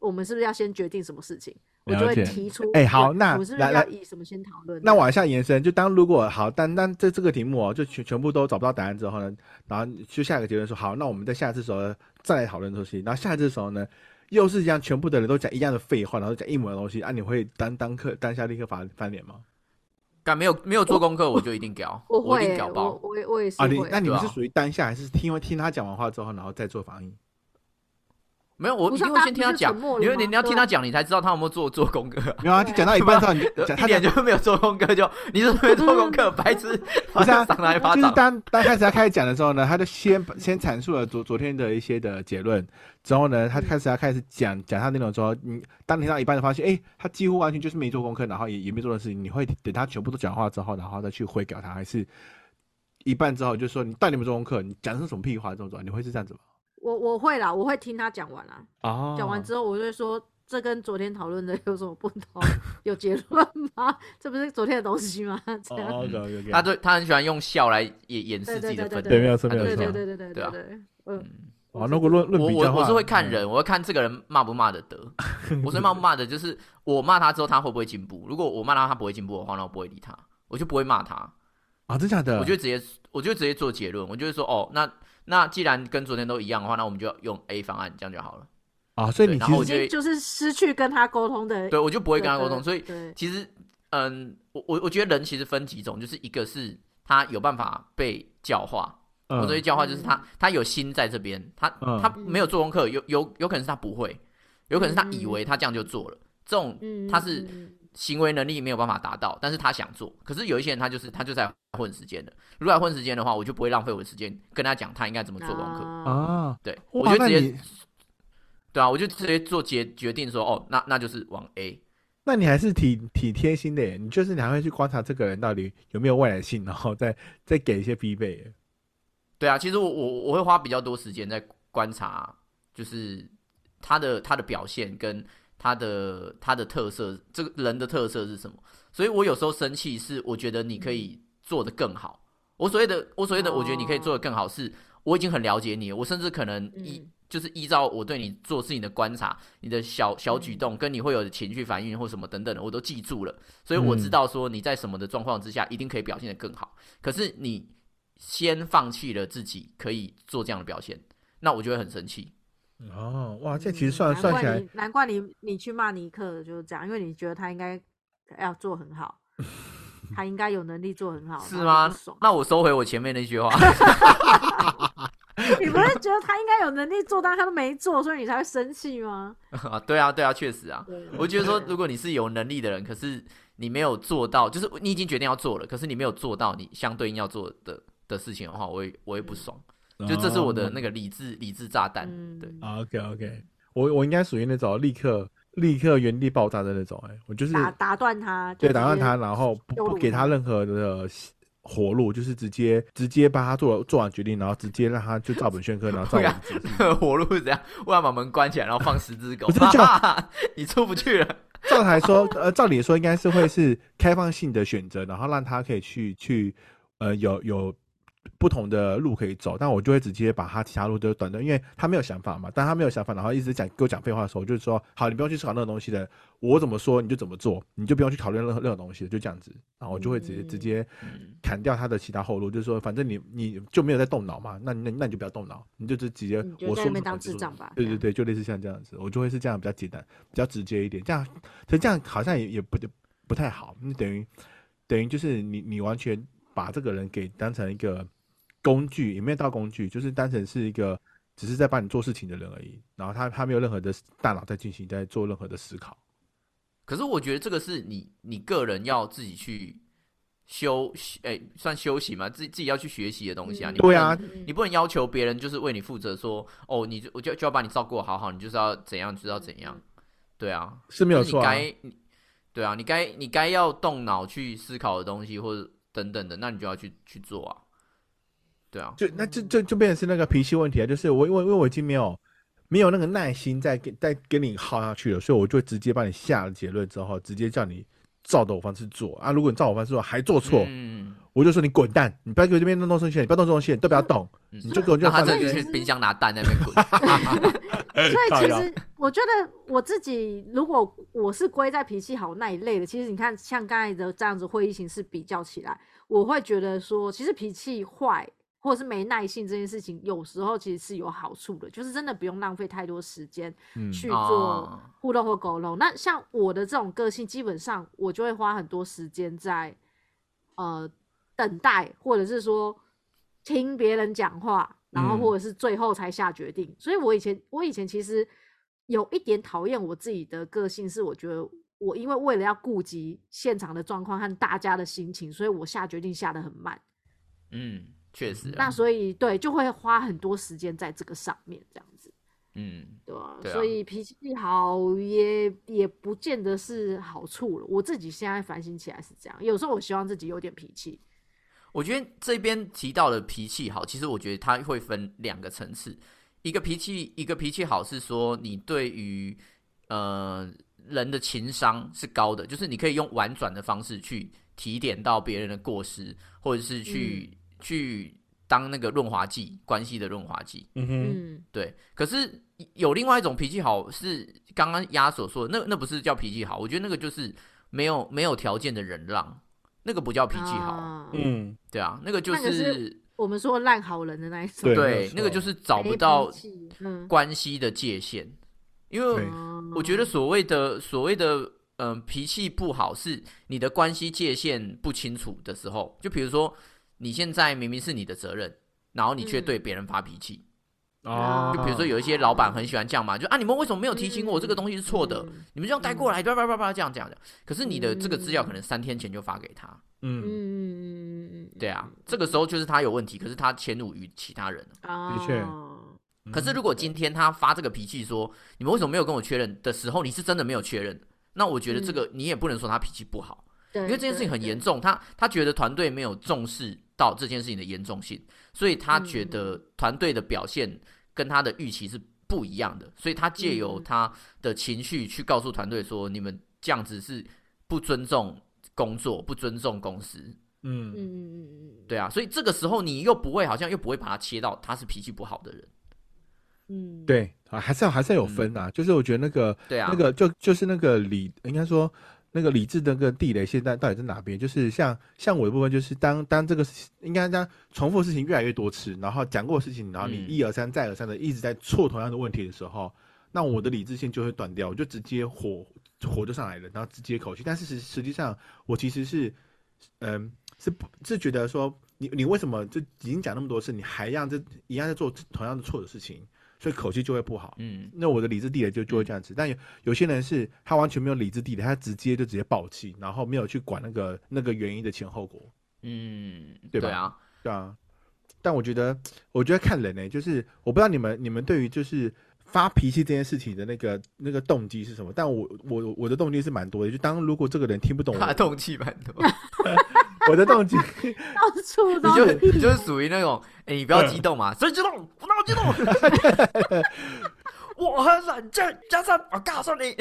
我们是不是要先决定什么事情？我就会提出，哎，好，那来来以什么先讨论？那往下延伸，就当如果好，但但这这个题目哦，就全全部都找不到答案之后呢，然后就下一个结论说，好，那我们在下次时候再来讨论东西。然后下一次的时候呢，又是这样，全部的人都讲一样的废话，然后讲一模的东西，啊，你会当当课当下立刻翻翻脸吗？敢没有没有做功课，我就一定屌，我一定屌爆，我我也是啊，你那你们是属于当下还是听听他讲完话之后，然后再做反应？没有，我一定会先听他讲，因为你你要听他讲，你才知道他有没有做做功课。没有啊，就讲到一半之后，你一点就没有做功课，就你是没做功课，白痴。不是啊，就是当当开始他开始讲的时候呢，他就先先阐述了昨昨天的一些的结论，之后呢，他开始要开始讲讲他那种说，你当听到一半就发现，哎，他几乎完全就是没做功课，然后也也没做的事情，你会等他全部都讲话之后，然后再去回给他，还是一半之后就说你到底有没有做功课？你讲的是什么屁话？这种，你会是这样子吗？我我会啦，我会听他讲完啦。哦。讲完之后，我就说这跟昨天讨论的有什么不同？有结论吗？这不是昨天的东西吗？这样。他对他很喜欢用笑来掩掩饰自己的愤怒。对，没有错，没有错。对对对对对对。嗯。啊，如果论论比较我我是会看人，我会看这个人骂不骂得得。我是骂不骂的就是我骂他之后他会不会进步。如果我骂他他不会进步的话，那我不会理他，我就不会骂他。啊，真假的？我就直接我就直接做结论，我就会说哦那。那既然跟昨天都一样的话，那我们就用 A 方案，这样就好了啊。所以你其实就是失去跟他沟通的，对我就不会跟他沟通。所以其实，嗯，我我我觉得人其实分几种，就是一个是他有办法被教化，我所谓教化就是他他有心在这边，他他没有做功课，有有有可能是他不会，有可能是他以为他这样就做了，这种他是。行为能力没有办法达到，但是他想做。可是有一些人，他就是他就在混时间的。如果混时间的话，我就不会浪费我的时间跟他讲他应该怎么做功课啊。对，我就直接，对啊，我就直接做决决定说，哦，那那就是往 A。那你还是挺挺贴心的耶，你就是你还会去观察这个人到底有没有未来性，然后再再给一些必备。对啊，其实我我我会花比较多时间在观察，就是他的他的表现跟。他的他的特色，这个人的特色是什么？所以我有时候生气是，我觉得你可以做得更好。我所谓的我所谓的，我觉得你可以做得更好，是我已经很了解你，我甚至可能依就是依照我对你做事情的观察，你的小小举动跟你会有的情绪反应或什么等等的，我都记住了。所以我知道说你在什么的状况之下，一定可以表现得更好。可是你先放弃了自己可以做这样的表现，那我就会很生气。哦，哇，这其实算算起来，难怪你你去骂尼克就是这样，因为你觉得他应该要做很好，他 应该有能力做很好，是吗？那我收回我前面那句话。你不是觉得 他应该有能力做，但他都没做，所以你才会生气吗？啊，对啊，对啊，确实啊。我觉得说，如果你是有能力的人，可是你没有做到，就是你已经决定要做了，可是你没有做到你相对应要做的的事情的话，我也我也不爽。就这是我的那个理智理智炸弹，对，OK OK，我我应该属于那种立刻立刻原地爆炸的那种，哎，我就是打打断他，对，打断他，然后不不给他任何的活路，就是直接直接帮他做做完决定，然后直接让他就照本宣科，然后照本 活路是怎样？我要把门关起来，然后放十只狗，你出不去了。照来说，呃，照理说应该是会是开放性的选择，然后让他可以去去，呃，有有。不同的路可以走，但我就会直接把他其他路都断掉，因为他没有想法嘛。但他没有想法，然后一直讲给我讲废话的时候，我就是说，好，你不用去思考那个东西的，我怎么说你就怎么做，你就不用去讨论任何任何东西就这样子。然后我就会直接直接砍掉他的其他后路，就是说，反正你你就没有在动脑嘛，那那那你就不要动脑，你就直接我说当智障吧。对对对，就类似像这样子，我就会是这样比较简单、比较直接一点。这样，其实这样好像也也不不太好，你等于等于就是你你完全把这个人给当成一个。工具也没有到工具，就是单纯是一个只是在帮你做事情的人而已。然后他他没有任何的大脑在进行在做任何的思考。可是我觉得这个是你你个人要自己去修，哎，算修行嘛，自己自己要去学习的东西啊。对啊，你不能要求别人就是为你负责，说哦，你就我就就要把你照顾好好，你就是要怎样，就要怎样。对啊，是没有错。该对啊，你该你该要动脑去思考的东西，或者等等的，那你就要去去做啊。对啊，就那就就就变成是那个脾气问题啊，就是我因为因为我已经没有。没有那个耐心再跟再跟你耗下去了，所以我就直接把你下了结论之后，直接叫你照着我方式做啊。如果你照我方式做还做错，我就说你滚蛋，你不要给我这边弄东西，你不要弄这种线，都不要动，你就给我就他这去冰箱拿蛋那边滚。所以其实 我觉得我自己，如果我是归在脾气好那一类的，其实你看像刚才的这样子会议形式比较起来，我会觉得说，其实脾气坏。或者是没耐性这件事情，有时候其实是有好处的，就是真的不用浪费太多时间去做互动或沟通。那像我的这种个性，基本上我就会花很多时间在呃等待，或者是说听别人讲话，然后或者是最后才下决定。所以我以前我以前其实有一点讨厌我自己的个性，是我觉得我因为为了要顾及现场的状况和大家的心情，所以我下决定下的很慢。嗯。确实，那所以对，就会花很多时间在这个上面，这样子，嗯，对啊？所以脾气好也也不见得是好处了。我自己现在反省起来是这样，有时候我希望自己有点脾气。我觉得这边提到的脾气好，其实我觉得它会分两个层次，一个脾气，一个脾气好是说你对于呃人的情商是高的，就是你可以用婉转的方式去提点到别人的过失，或者是去。去当那个润滑剂，关系的润滑剂。嗯哼，对。可是有另外一种脾气好，是刚刚鸭所说的，那那不是叫脾气好，我觉得那个就是没有没有条件的忍让，那个不叫脾气好。嗯，对啊，那个就是我们说烂好人的那一种。对，那个就是找不到关系的界限，因为我觉得所谓的所谓的嗯脾气不好，是你的关系界限不清楚的时候，就比如说。你现在明明是你的责任，然后你却对别人发脾气，哦，就比如说有一些老板很喜欢这样嘛，就啊，你们为什么没有提醒我这个东西是错的？你们这样带过来，叭叭叭叭这样这样的。可是你的这个资料可能三天前就发给他，嗯嗯嗯对啊，这个时候就是他有问题，可是他迁怒于其他人的确。可是如果今天他发这个脾气说，你们为什么没有跟我确认的时候，你是真的没有确认，那我觉得这个你也不能说他脾气不好，因为这件事情很严重，他他觉得团队没有重视。到这件事情的严重性，所以他觉得团队的表现跟他的预期是不一样的，所以他借由他的情绪去告诉团队说：“你们这样子是不尊重工作，不尊重公司。”嗯。嗯嗯嗯嗯。对啊，所以这个时候你又不会好像又不会把他切到他是脾气不好的人。嗯，对啊，还是要还是要有分啊，就是我觉得那个对啊，那个就就是那个理应该说。那个理智的那个地雷现在到底在哪边？就是像像我的部分，就是当当这个应该当重复的事情越来越多次，然后讲过的事情，然后你一而三再而三的一直在错同样的问题的时候，那我的理智性就会断掉，我就直接火火就上来了，然后直接口气。但是实实际上，我其实是嗯是是觉得说，你你为什么就已经讲那么多次，你还让这一样在做同样的错的事情？所以口气就会不好，嗯，那我的理智地雷就就会这样子。但有有些人是他完全没有理智地雷，他直接就直接爆气，然后没有去管那个那个原因的前后果，嗯，对吧？对啊，对啊。但我觉得，我觉得看人呢，就是我不知道你们你们对于就是发脾气这件事情的那个那个动机是什么？但我我我的动机是蛮多的，就当如果这个人听不懂，他动机蛮多。我的动机到处都，你就你就是属于那种，哎，你不要激动嘛，谁激动？我哪有激动？我很冷静，加上我告诉你。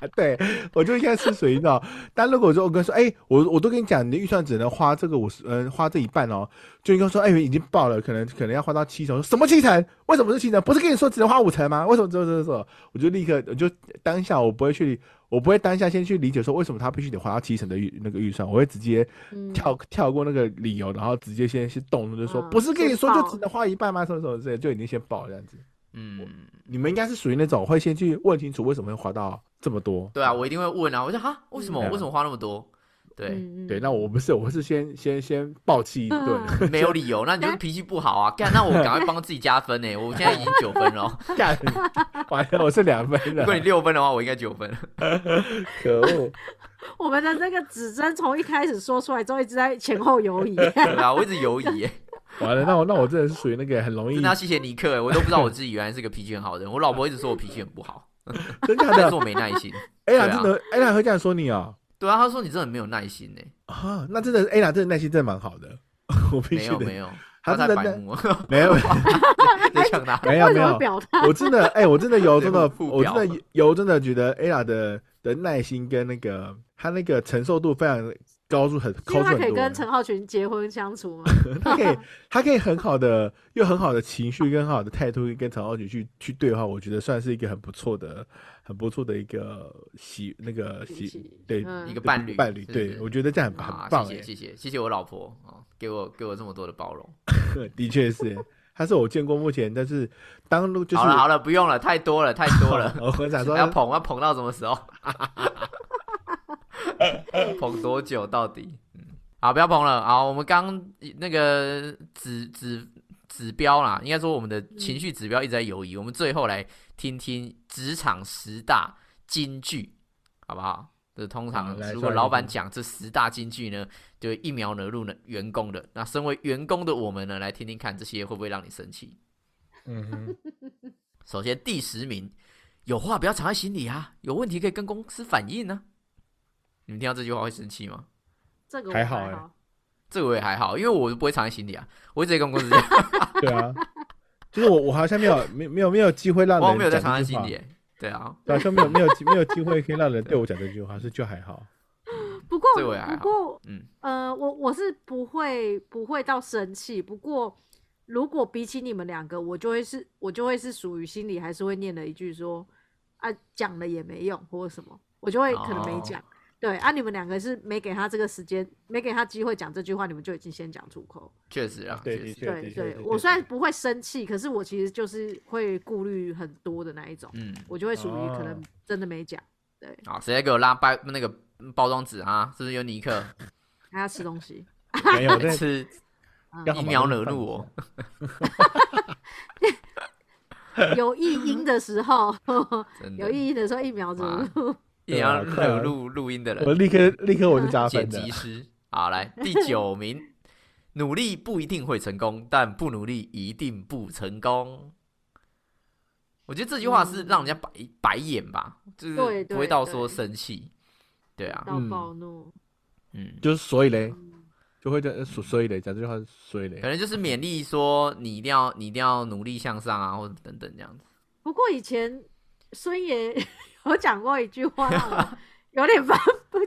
对，我就应该是属于那种。但如果说我跟说，哎，我我都跟你讲，你的预算只能花这个五十，嗯，花这一半哦，就应该说，哎，已经爆了，可能可能要花到七成。什么七成？为什么是七成？不是跟你说只能花五成吗？为什么这这这？我就立刻，我就当下我不会去，我不会当下先去理解说为什么他必须得花到七成的预那个预算，我会直接跳跳过那个理由，然后直接先去动，就说不是跟你说就只能花一半吗？什么什么之类，就已经先报这样子。嗯，你们应该是属于那种会先去问清楚为什么会花到这么多。对啊，我一定会问啊，我说哈，为什么？为什么花那么多？对对，那我不是，我是先先先暴气一顿，没有理由，那你就是脾气不好啊！干，那我赶快帮自己加分呢，我现在已经九分了，干，完了，我是两分了。如果你六分的话，我应该九分。可恶！我们的这个指针从一开始说出来之后，一直在前后游移。对啊，我一直游移。完了，那我那我真的是属于那个很容易。那谢谢尼克，我都不知道我自己原来是个脾气很好的人。我老婆一直说我脾气很不好，真的，我没耐心。哎呀，真的，哎呀，会这样说你啊？对啊，他说你真的没有耐心呢。啊，那真的，A 娜真的耐心真的蛮好的。我必须没有没有，他在白目，没有，在抢他，没有没有。我真的，哎，我真的有真的，我真的有真的觉得 A 娜的的耐心跟那个他那个承受度非常高出很高出很多。他可以跟陈浩群结婚相处吗？他可以，他可以很好的用很好的情绪跟很好的态度跟陈浩群去去对话，我觉得算是一个很不错的。很不错的一个喜那个喜对一个伴侣伴侣，对我觉得这样很棒。谢谢谢谢谢谢我老婆啊，给我给我这么多的包容。的确是，他是我见过目前，但是当路就是好了好了，不用了，太多了太多了。我想说要捧要捧到什么时候？捧多久到底？嗯，好，不要捧了。好，我们刚那个指指指标啦，应该说我们的情绪指标一直在游移。我们最后来。听听职场十大金句，好不好？这通常如果老板讲这十大金句呢，就一秒惹怒了员工的。那身为员工的我们呢，来听听看这些会不会让你生气？嗯哼。首先第十名，有话不要藏在心里啊，有问题可以跟公司反映呢。你们听到这句话会生气吗？这个还好哎，这个我也还好，因为我不会藏在心里啊，我直接跟公司讲。对啊。就是我，我好像没有没没有没有机会让人没有在长心里，对啊，好像没有没有没有机会可以让人对我讲这句话，是就还好。不过不过，嗯呃，我我是不会不会到生气。不过如果比起你们两个，我就会是，我就会是属于心里还是会念了一句说啊，讲了也没用或者什么，我就会可能没讲。对啊，你们两个是没给他这个时间，没给他机会讲这句话，你们就已经先讲出口。确实啊，对对对，我虽然不会生气，可是我其实就是会顾虑很多的那一种。嗯，我就会属于可能真的没讲。对，好，谁在给我拉包那个包装纸啊？是不是有尼克？还要吃东西？没有 在吃，一秒惹怒我。有意音的时候，有意音的时候一秒惹怒。也要录录录音的人，我立刻立刻我就加分剪辑师，好来第九名，努力不一定会成功，但不努力一定不成功。我觉得这句话是让人家白白眼吧，就是不会到说生气，对啊，到暴怒，嗯，就是所以嘞，就会在所所以嘞讲这句话，所以嘞，可能就是勉励说你一定要你一定要努力向上啊，或者等等这样子。不过以前孙爷。我讲过一句话，有点烦，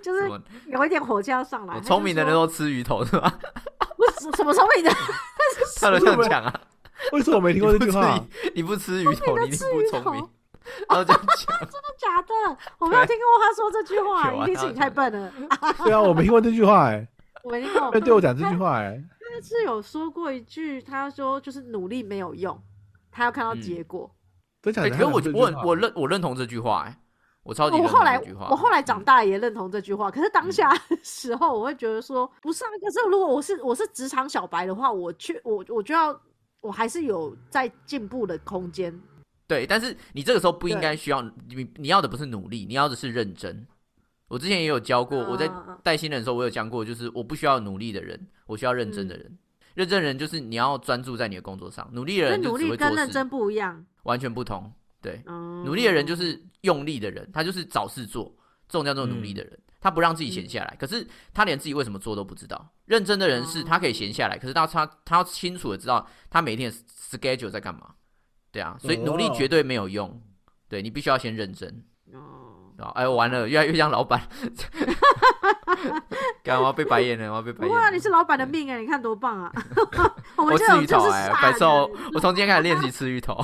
就是有一点火气要上来。聪明的人都吃鱼头是吧？不是什么聪明的，他都这样讲啊？为什么我没听过这句话？你不吃鱼头，你不聪明。然后这样讲，真的假的？我没有听过他说这句话，一定是你太笨了。对啊，我没听过这句话哎，我没听过。对我讲这句话哎，他是有说过一句，他说就是努力没有用，他要看到结果。真假的？可是我我我认我认同这句话哎。我超级我后来我后来长大也认同这句话，可是当下时候我会觉得说不是啊。可是如果我是我是职场小白的话，我去我我就要我还是有在进步的空间。对，但是你这个时候不应该需要你你要的不是努力，你要的是认真。我之前也有教过，我在带新人的时候，我有讲过，就是我不需要努力的人，我需要认真的人。认真人就是你要专注在你的工作上，努力的人努力跟认真不一样，完全不同。对，努力的人就是用力的人，他就是找事做，这种叫做努力的人，他不让自己闲下来。可是他连自己为什么做都不知道。认真的人是他可以闲下来，可是他他他要清楚的知道他每天 schedule 在干嘛。对啊，所以努力绝对没有用。对你必须要先认真。哦，哎，完了，越来越像老板。干我要被白眼了，我要被白眼。哇，你是老板的命哎，你看多棒啊！我吃鱼头哎，白瘦，我从今天开始练习吃鱼头。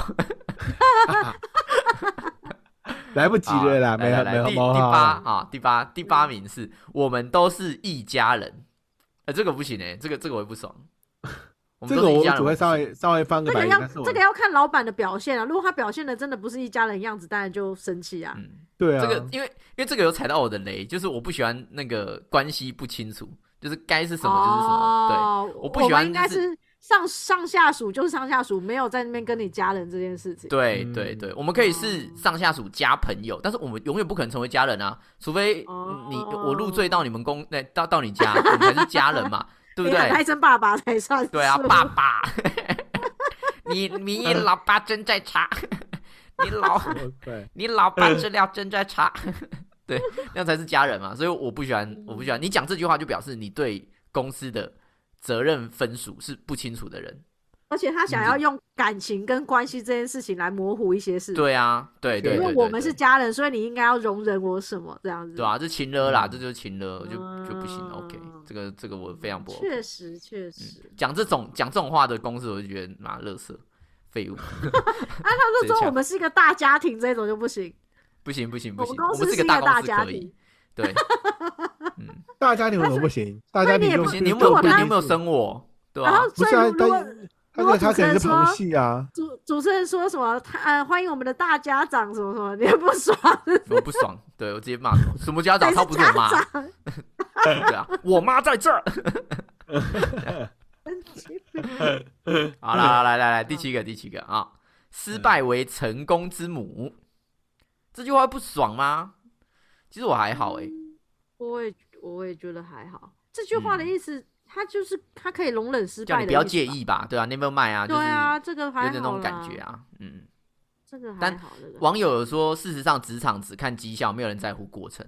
来不及了啦，没有没有。第第八啊，第八第八名是我们都是一家人。哎，这个不行哎，这个这个我也不爽。这个我只 会稍微稍微翻个白眼。这个要这个要看老板的表现啊，如果他表现的真的不是一家人样子，当然就生气啊。对啊，这个因为因为这个有踩到我的雷，就是我不喜欢那个关系不清楚，就是该是什么就是什么。对，我不喜欢应该是上上下属就是上下属，没有在那边跟你家人这件事情。对对对，我们可以是上下属加朋友，但是我们永远不可能成为家人啊，除非你我入赘到你们公那到到你家，我们才是家人嘛，对不对？拍成爸爸才算。对啊，爸 爸，你你老爸正在查。你老，你老爸资料正在查，对，那样才是家人嘛。所以我不喜欢，我不喜欢你讲这句话，就表示你对公司的责任分属是不清楚的人。而且他想要用感情跟关系这件事情来模糊一些事。对啊，对对，因为我们是家人，所以你应该要容忍我什么这样子。对啊，这情了啦，这就是情了，就就不行。OK，这个这个我非常不。确实确实，讲这种讲这种话的公司，我就觉得妈乐色。废物！啊，他就说我们是一个大家庭，这种就不行。不行不行不行，我们是一个大家庭。对，嗯，大家庭为什么不行？大家庭不行，你有没有你有没有生我？对吧？不是啊，但他说他可能是旁系啊。主主持人说什么？他呃，欢迎我们的大家长什么什么，你不爽？我不爽，对我直接骂什么家长？他不是我妈。对啊，我妈在这儿。好啦，来来来，第七个，第七个啊，失败为成功之母，这句话不爽吗？其实我还好哎，我也我也觉得还好。这句话的意思，他就是他可以容忍失败，你不要介意吧？对啊，你没有卖啊？对啊，这个还有点那种感觉啊，嗯，这个还好。网友说，事实上，职场只看绩效，没有人在乎过程。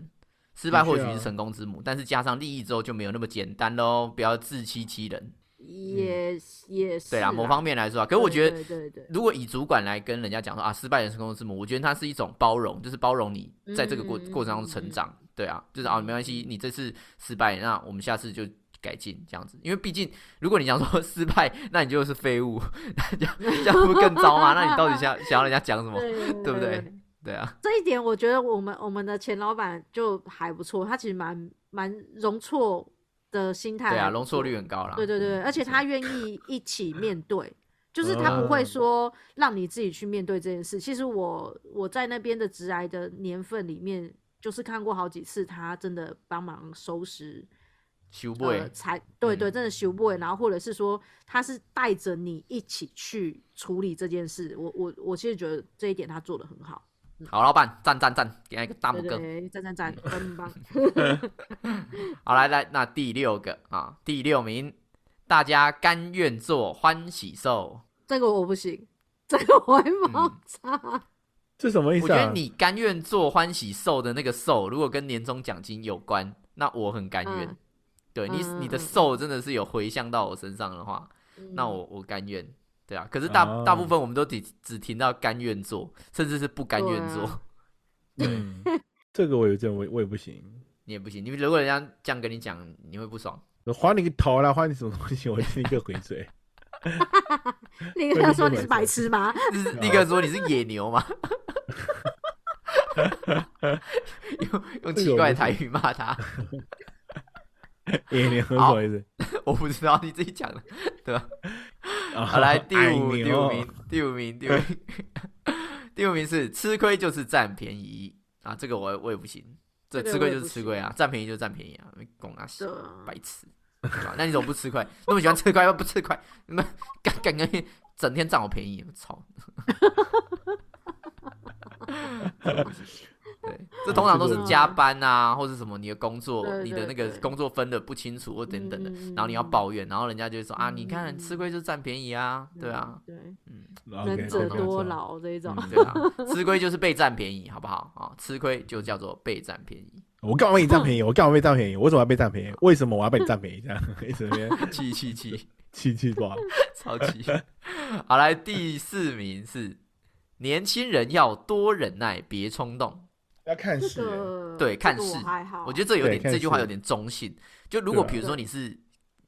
失败或许是成功之母，但是加上利益之后就没有那么简单喽，不要自欺欺人。也也是对啊，某方面来说啊，可是我觉得，对对，如果以主管来跟人家讲说啊，失败人成功之母，我觉得它是一种包容，就是包容你在这个过过程当中成长，对啊，就是啊，没关系，你这次失败，那我们下次就改进这样子，因为毕竟如果你讲说失败，那你就是废物，那这样这样不更糟吗？那你到底想想要人家讲什么，对不对？对啊，这一点我觉得我们我们的前老板就还不错，他其实蛮蛮容错。的心态对啊，容错率很高啦。对对对，而且他愿意一起面对，就是他不会说让你自己去面对这件事。其实我我在那边的直癌的年份里面，就是看过好几次他真的帮忙收拾修补，才对对，真的修补。然后或者是说他是带着你一起去处理这件事。我我我其实觉得这一点他做的很好。好老板，赞赞赞，给他一个大拇哥，赞赞赞，真 棒！好来来，那第六个啊，第六名，大家甘愿做欢喜兽，这个我不行，这个我会爆炸。这什么意思？我觉得你甘愿做欢喜兽的那个兽，如果跟年终奖金有关，那我很甘愿。对你，你的兽真的是有回向到我身上的话，那我我甘愿。对啊，可是大大部分我们都只只听到甘愿做，甚至是不甘愿做。对，这个我有这我我也不行，你也不行。你如果人家这样跟你讲，你会不爽？我还你个头啦，还你什么东西？我立刻回嘴。立刻说你是白痴吗？立刻说你是野牛吗？用用奇怪台语骂他。野牛什么意思？我不知道，你自己讲的，对吧？好，来 第五第五名，第五名，第五名，第五名是吃亏就是占便宜啊！这个我我也不行，这吃亏就是吃亏啊，占便宜就占便宜啊，拱啊，白痴，那你怎么不吃亏？那么喜欢吃亏又不吃亏，你们敢敢敢整天占我便宜？我操！对，这通常都是加班啊，或者什么你的工作，你的那个工作分的不清楚或等等的，然后你要抱怨，然后人家就会说啊，你看吃亏就占便宜啊，对啊，对，嗯，能者多劳这一种，对啊，吃亏就是被占便宜，好不好啊？吃亏就叫做被占便宜。我干嘛被你占便宜？我干嘛被占便宜？我怎么要被占便宜？为什么我要被你占便宜？这样 一直边气气气气气爆，超气。好，来第四名是年轻人要多忍耐，别冲动。要看事，对，看事。我觉得这有点，这句话有点中性。就如果比如说你是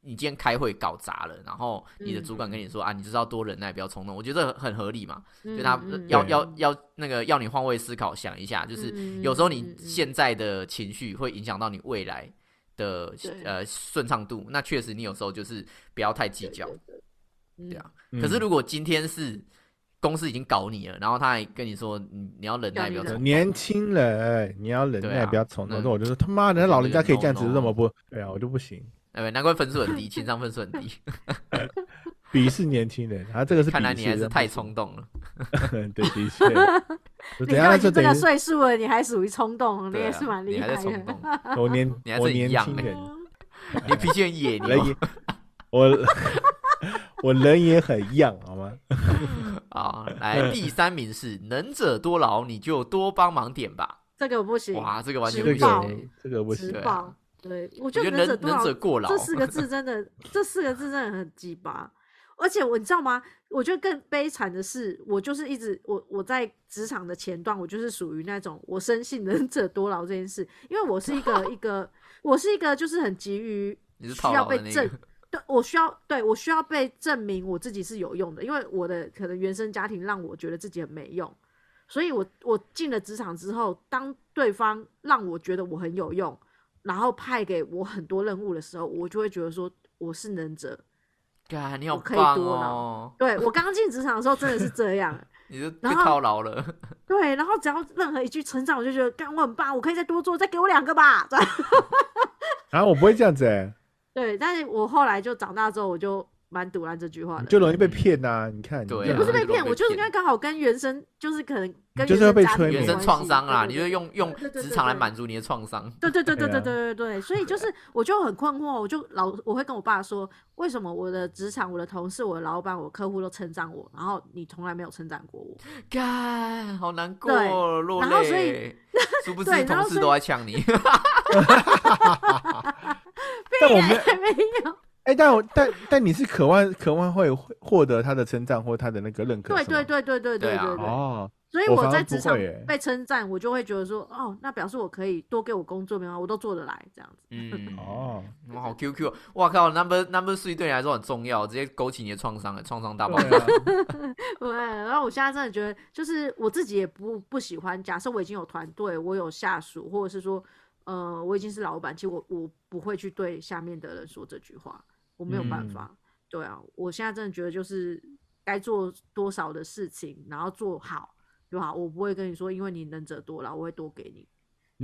你今天开会搞砸了，然后你的主管跟你说啊，你就是要多忍耐，不要冲动。我觉得很合理嘛。就他要要要那个要你换位思考，想一下，就是有时候你现在的情绪会影响到你未来的呃顺畅度。那确实，你有时候就是不要太计较。对啊。可是如果今天是公司已经搞你了，然后他还跟你说你你要忍耐，不要冲年轻人你要忍耐，不要冲动。那我就说他妈的，老人家可以这样子这么不？对啊，我就不行。哎，难怪分数很低，情商分数很低。鄙视年轻人，他，这个是看来你还是太冲动了。对，的确。你看这个岁数了，你还属于冲动，你也是蛮厉害的。我年你还是年轻人，你脾气很野，你我我人也很样，好吗？啊，来第三名是能者多劳，你就多帮忙点吧。这个不行，哇，这个完全不行，这个不行。对，我觉得能能者过劳这四个字真的，这四个字真的很鸡巴。而且我你知道吗？我觉得更悲惨的是，我就是一直我我在职场的前段，我就是属于那种我深信能者多劳这件事，因为我是一个 一个我是一个就是很急于需要被证，对我需要对我需要被证明我自己是有用的，因为我的可能原生家庭让我觉得自己很没用，所以我我进了职场之后，当对方让我觉得我很有用，然后派给我很多任务的时候，我就会觉得说我是能者。你好棒哦！对我刚进职场的时候真的是这样，你就被套牢了。对，然后只要任何一句成长，我就觉得干我很棒，我可以再多做，再给我两个吧。啊，我不会这样子哎。对，但是我后来就长大之后，我就。蛮堵烂这句话的，就容易被骗呐！你看，也不是被骗，我就是应该刚好跟原生，就是可能跟就是要被原生创伤啦！你就用用职场来满足你的创伤。对对对对对对对对，所以就是 我就很困惑，我就老我会跟我爸说，为什么我的职场、我的同事、我的老板、我客户都称赞我，然后你从来没有称赞过我？干，好难过，落泪。然后所以，殊不知同事都在呛你。但我们 没有。诶但我但但你是渴望渴望会获得他的称赞或他的那个认可对对对对对对对对哦所以我在职场被称赞我就会觉得说哦那表示我可以多给我工作没有我都做得来这样子。嗯。哦。我好 qq 哇靠 number number three 对你来说很重要直接勾起你的创伤诶创伤大爆发对 然后我现在真的觉得就是我自己也不不喜欢假设我已经有团队我有下属或者是说呃，我已经是老板，其实我我不会去对下面的人说这句话。我没有办法，对啊，我现在真的觉得就是该做多少的事情，然后做好就好。我不会跟你说，因为你能者多劳，我会多给你。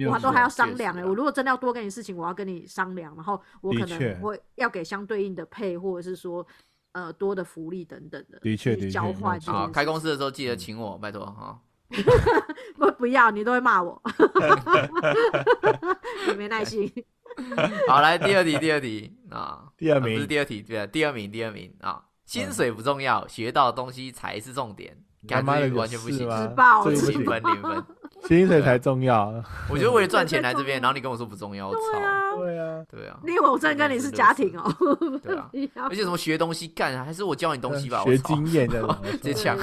我都还要商量哎，我如果真的要多给你事情，我要跟你商量，然后我可能会要给相对应的配，或者是说呃多的福利等等的。的确，交换。好，开公司的时候记得请我，拜托哈。不不要，你都会骂我。你没耐心。好，来第二题，第二题啊，第二名不是第二题，对，第二名，第二名啊，薪水不重要，学到的东西才是重点。干嘛完全不行，零分零分，薪水才重要。我觉得为了赚钱来这边，然后你跟我说不重要，我操，对啊，对啊。你以为我真的跟你是家庭哦？对啊，而且什么学东西干，还是我教你东西吧？学经验的，直接抢。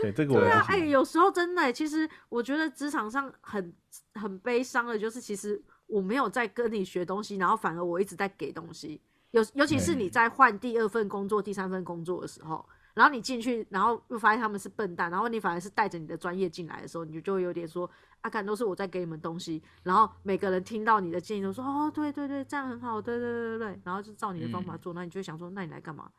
对这个，对啊，哎，有时候真的，其实我觉得职场上很很悲伤的，就是其实。我没有在跟你学东西，然后反而我一直在给东西。尤尤其是你在换第二份工作、第三份工作的时候，然后你进去，然后又发现他们是笨蛋，然后你反而是带着你的专业进来的时候，你就会有点说：“阿看都是我在给你们东西。”然后每个人听到你的建议都说：“哦，对对对，这样很好，对对对对对。”然后就照你的方法做，那你就想说：“那你来干嘛？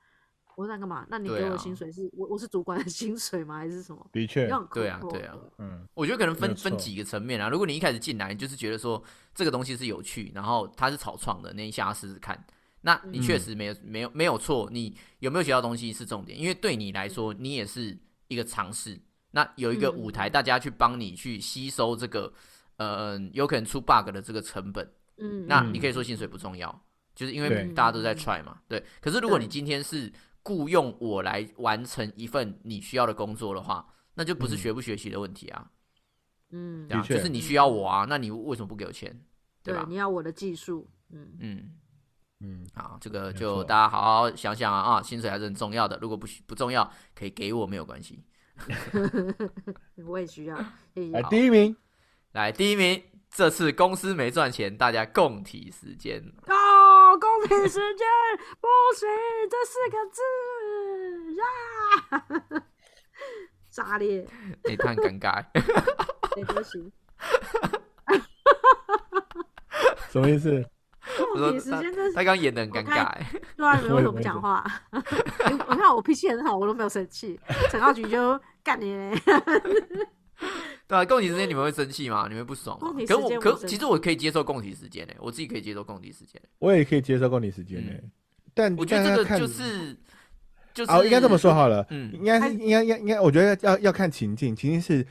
我在干嘛？那你给我薪水是我我是主管的 薪水吗？还是什么？”的确，对啊，对啊，嗯，我觉得可能分分几个层面啊。如果你一开始进来就是觉得说。这个东西是有趣，然后它是草创的，那你想要试试看。那你确实没有没有没有错，你有没有学到东西是重点，因为对你来说，你也是一个尝试。那有一个舞台，大家去帮你去吸收这个，呃，有可能出 bug 的这个成本。嗯，那你可以说薪水不重要，就是因为大家都在 try 嘛。对。可是如果你今天是雇佣我来完成一份你需要的工作的话，那就不是学不学习的问题啊。嗯，对啊，就是你需要我啊，那你为什么不给我钱？对吧？你要我的技术，嗯嗯嗯，好，这个就大家好好想想啊啊，薪水还是很重要的，如果不不重要，可以给我没有关系。我也需要。来第一名，来第一名，这次公司没赚钱，大家共体时间。哦，共体时间，不行，这四个字呀。炸裂！你太尴尬。不行。什么意思？共体时间真是他刚演的很尴尬哎。对啊，你们为什么不讲话？我看我脾气很好，我都没有生气。陈浩局就干你嘞。对啊，共体时间你们会生气吗？你们不爽吗？可我可其实我可以接受共体时间诶，我自己可以接受共体时间。我也可以接受共体时间诶，但我觉得这个就是就是哦，应该这么说好了，嗯，应该是应该应应该，我觉得要要看情境，情境是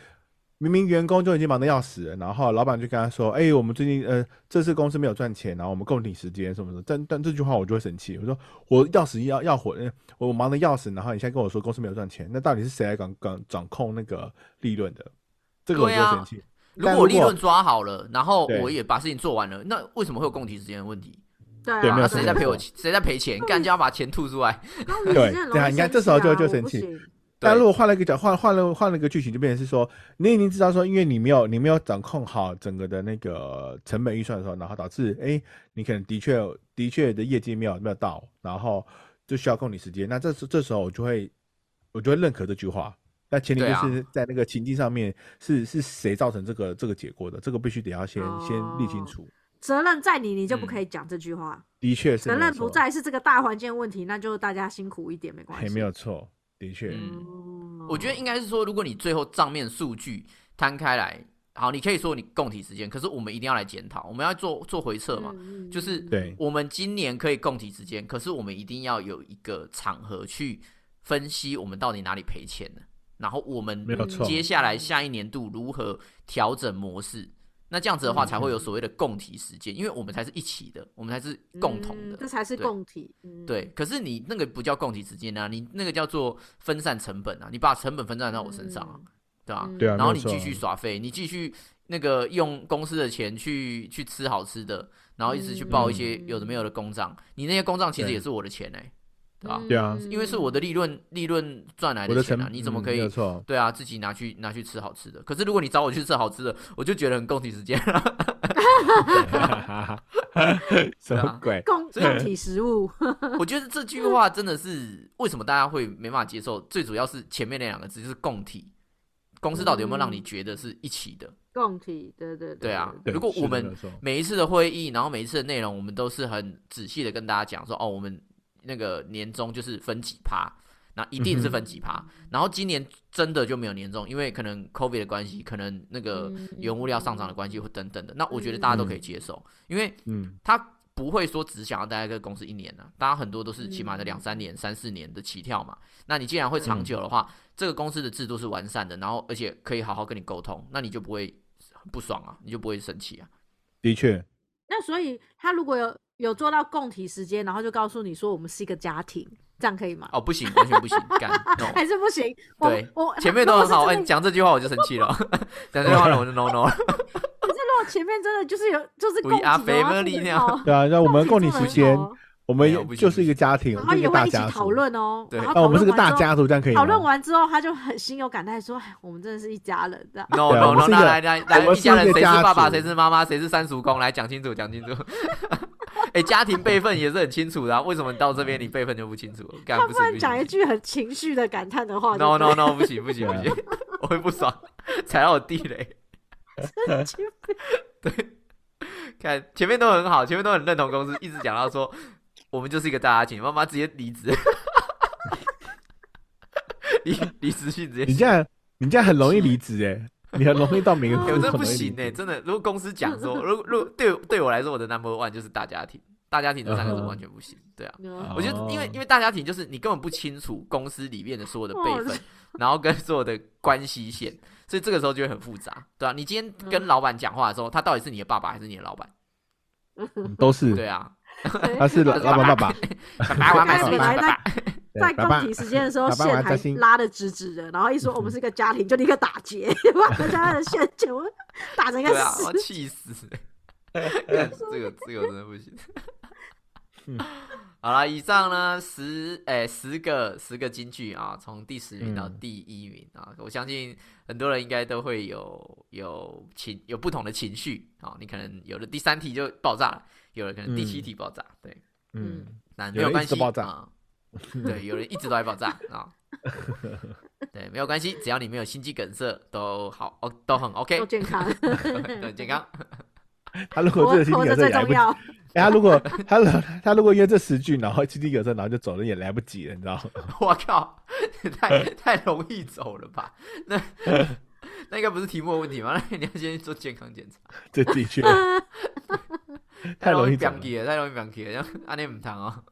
明明员工就已经忙得要死了，然后老板就跟他说：“哎，我们最近呃，这次公司没有赚钱，然后我们共体时间什么的。”但但这句话我就会生气，我说：“我要死要要活，我忙得要死，然后你现在跟我说公司没有赚钱，那到底是谁来管管掌控那个利润的？”这个我就生气。如果利润抓好了，然后我也把事情做完了，那为什么会有共体时间的问题？对啊，那谁在赔我钱？谁在赔钱？干就要把钱吐出来。对对啊，你看这时候就就生气。但如果换了一个角，换换了换了一个剧情，就变成是说，你已经知道说，因为你没有你没有掌控好整个的那个成本预算的时候，然后导致哎，你可能的确的确的业绩没有没有到，然后就需要共体时间。那这时这时候我就会我就会认可这句话。那前提就是在那个情境上面是是谁造成这个这个结果的，这个必须得要先先理清楚。责任在你，你就不可以讲这句话。的确是。责任不在，是这个大环境问题，那就大家辛苦一点没关系。没有错，的确。我觉得应该是说，如果你最后账面数据摊开来，好，你可以说你供体时间，可是我们一定要来检讨，我们要做做回测嘛，就是对，我们今年可以供体时间，可是我们一定要有一个场合去分析我们到底哪里赔钱了。然后我们接下来下一年度如何调整模式？那这样子的话才会有所谓的共体时间，因为我们才是一起的，我们才是共同的，这才是共体。对，可是你那个不叫共体时间啊，你那个叫做分散成本啊，你把成本分散到我身上，对吧？对啊。然后你继续耍废，你继续那个用公司的钱去去吃好吃的，然后一直去报一些有的没有的公账，你那些公账其实也是我的钱哎。对吧？对啊，因为是我的利润，利润赚来的钱啊，你怎么可以？错。对啊，自己拿去拿去吃好吃的。可是如果你找我去吃好吃的，我就觉得很共体时间 了。什么鬼？共共体食物？我觉得这句话真的是为什么大家会没办法接受？最主要是前面那两个字就是共体。公司到底有没有让你觉得是一起的？共体，对对对啊。如果我们每一次的会议，然后每一次的内容，我们都是很仔细的跟大家讲说，哦，我们。那个年终就是分几趴，那一定是分几趴。然后今年真的就没有年终，因为可能 COVID 的关系，可能那个原物料上涨的关系或等等的。那我觉得大家都可以接受，因为嗯，他不会说只想要待在这个公司一年呢，大家很多都是起码的两三年、三四年的起跳嘛。那你既然会长久的话，这个公司的制度是完善的，然后而且可以好好跟你沟通，那你就不会不爽啊，你就不会生气啊。的确。那所以他如果有。有做到共体时间，然后就告诉你说我们是一个家庭，这样可以吗？哦，不行，完全不行，干，还是不行。对，我前面都很好，讲这句话我就生气了，讲这句话我就 no no。可是如果前面真的就是有，就是共体的话，对啊，那我们共体时间。我们就是一个家庭，然后也会一起讨论哦。对，那我们是个大家族，这样可以讨论完之后，他就很心有感叹说：“我们真的是一家人。” No no no，来来来，一家人谁是爸爸，谁是妈妈，谁是三叔公，来讲清楚，讲清楚。哎，家庭辈分也是很清楚的，为什么到这边你辈分就不清楚？他不能讲一句很情绪的感叹的话。No no no，不行不行不行，我会不爽，踩到我地雷。对，看前面都很好，前面都很认同公司，一直讲到说。我们就是一个大家庭，妈妈直接离职，离离职信直接。你这样，你这样很容易离职哎，你很容易到每个公司。这不行哎，真的。如果公司讲说，如如对对我来说，我的 number one 就是大家庭，大家庭这三个字完全不行。对啊，我觉得因为因为大家庭就是你根本不清楚公司里面的所有的辈分，然后跟所有的关系线，所以这个时候就会很复杂，对啊，你今天跟老板讲话的时候，他到底是你的爸爸还是你的老板？都是。对啊。他是老板爸爸 在共体时间的时候，线还拉的直直的，然后一说我们是个家庭，就立刻打结，把大家的线全部打成一个死，气死！这个这个真的不行。好了，以上呢十诶十个十个金句啊，从第十名到第一名啊，我相信很多人应该都会有有情有不同的情绪啊，你可能有的第三题就爆炸了。有的可能第七题爆炸，对，嗯，那没有关系啊，对，有人一直都在爆炸啊，对，没有关系，只要你没有心肌梗塞，都好哦，都很 OK，都健康，都健康。他如果这个心肌梗塞，来不及，哎，他如果他他如果约这十句，然后心肌梗塞，然后就走了，也来不及了，你知道吗？我靠，太太容易走了吧？那那应该不是题目的问题吗？那你要先做健康检查。这的确太容易表气了，太容易表气了，像阿内唔谈哦。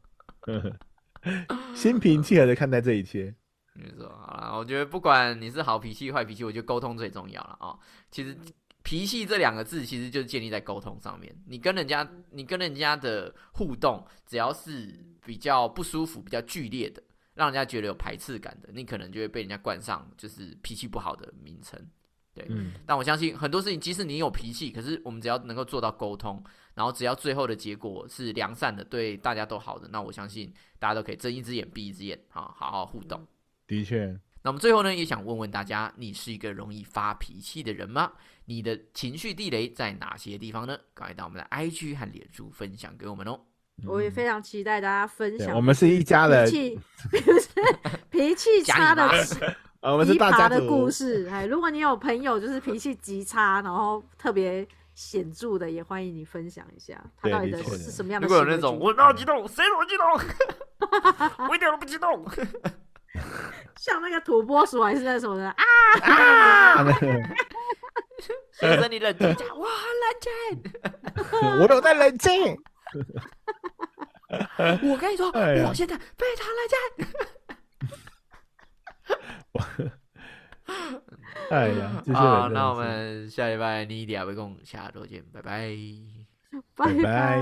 心平气和的看待这一切。没错，好了，我觉得不管你是好脾气坏脾气，我觉得沟通最重要了哦。其实脾气这两个字，其实就是建立在沟通上面。你跟人家，你跟人家的互动，只要是比较不舒服、比较剧烈的，让人家觉得有排斥感的，你可能就会被人家冠上就是脾气不好的名称。对，嗯。但我相信很多事情，即使你有脾气，可是我们只要能够做到沟通，然后只要最后的结果是良善的，对大家都好的，那我相信大家都可以睁一只眼闭一只眼，啊好好互动。的确，那我们最后呢，也想问问大家，你是一个容易发脾气的人吗？你的情绪地雷在哪些地方呢？赶快到我们的 IG 和脸书分享给我们哦。我也非常期待大家分享。我们是一家人，脾气 脾气差的，我们是大家的故 事。哎，如果你有朋友就是脾气极差，然后特别显著的，也欢迎你分享一下，他到底的是什么样的？如果有那种我那么激动，谁那么激动？我一点都不激动。像那个土拨鼠还是那什么的啊！先生，你冷静一下，我很冷静，我都在冷静。我跟你说，我现在非常冷静。哎呀好那我们下礼拜你一点共下周见拜拜。拜拜。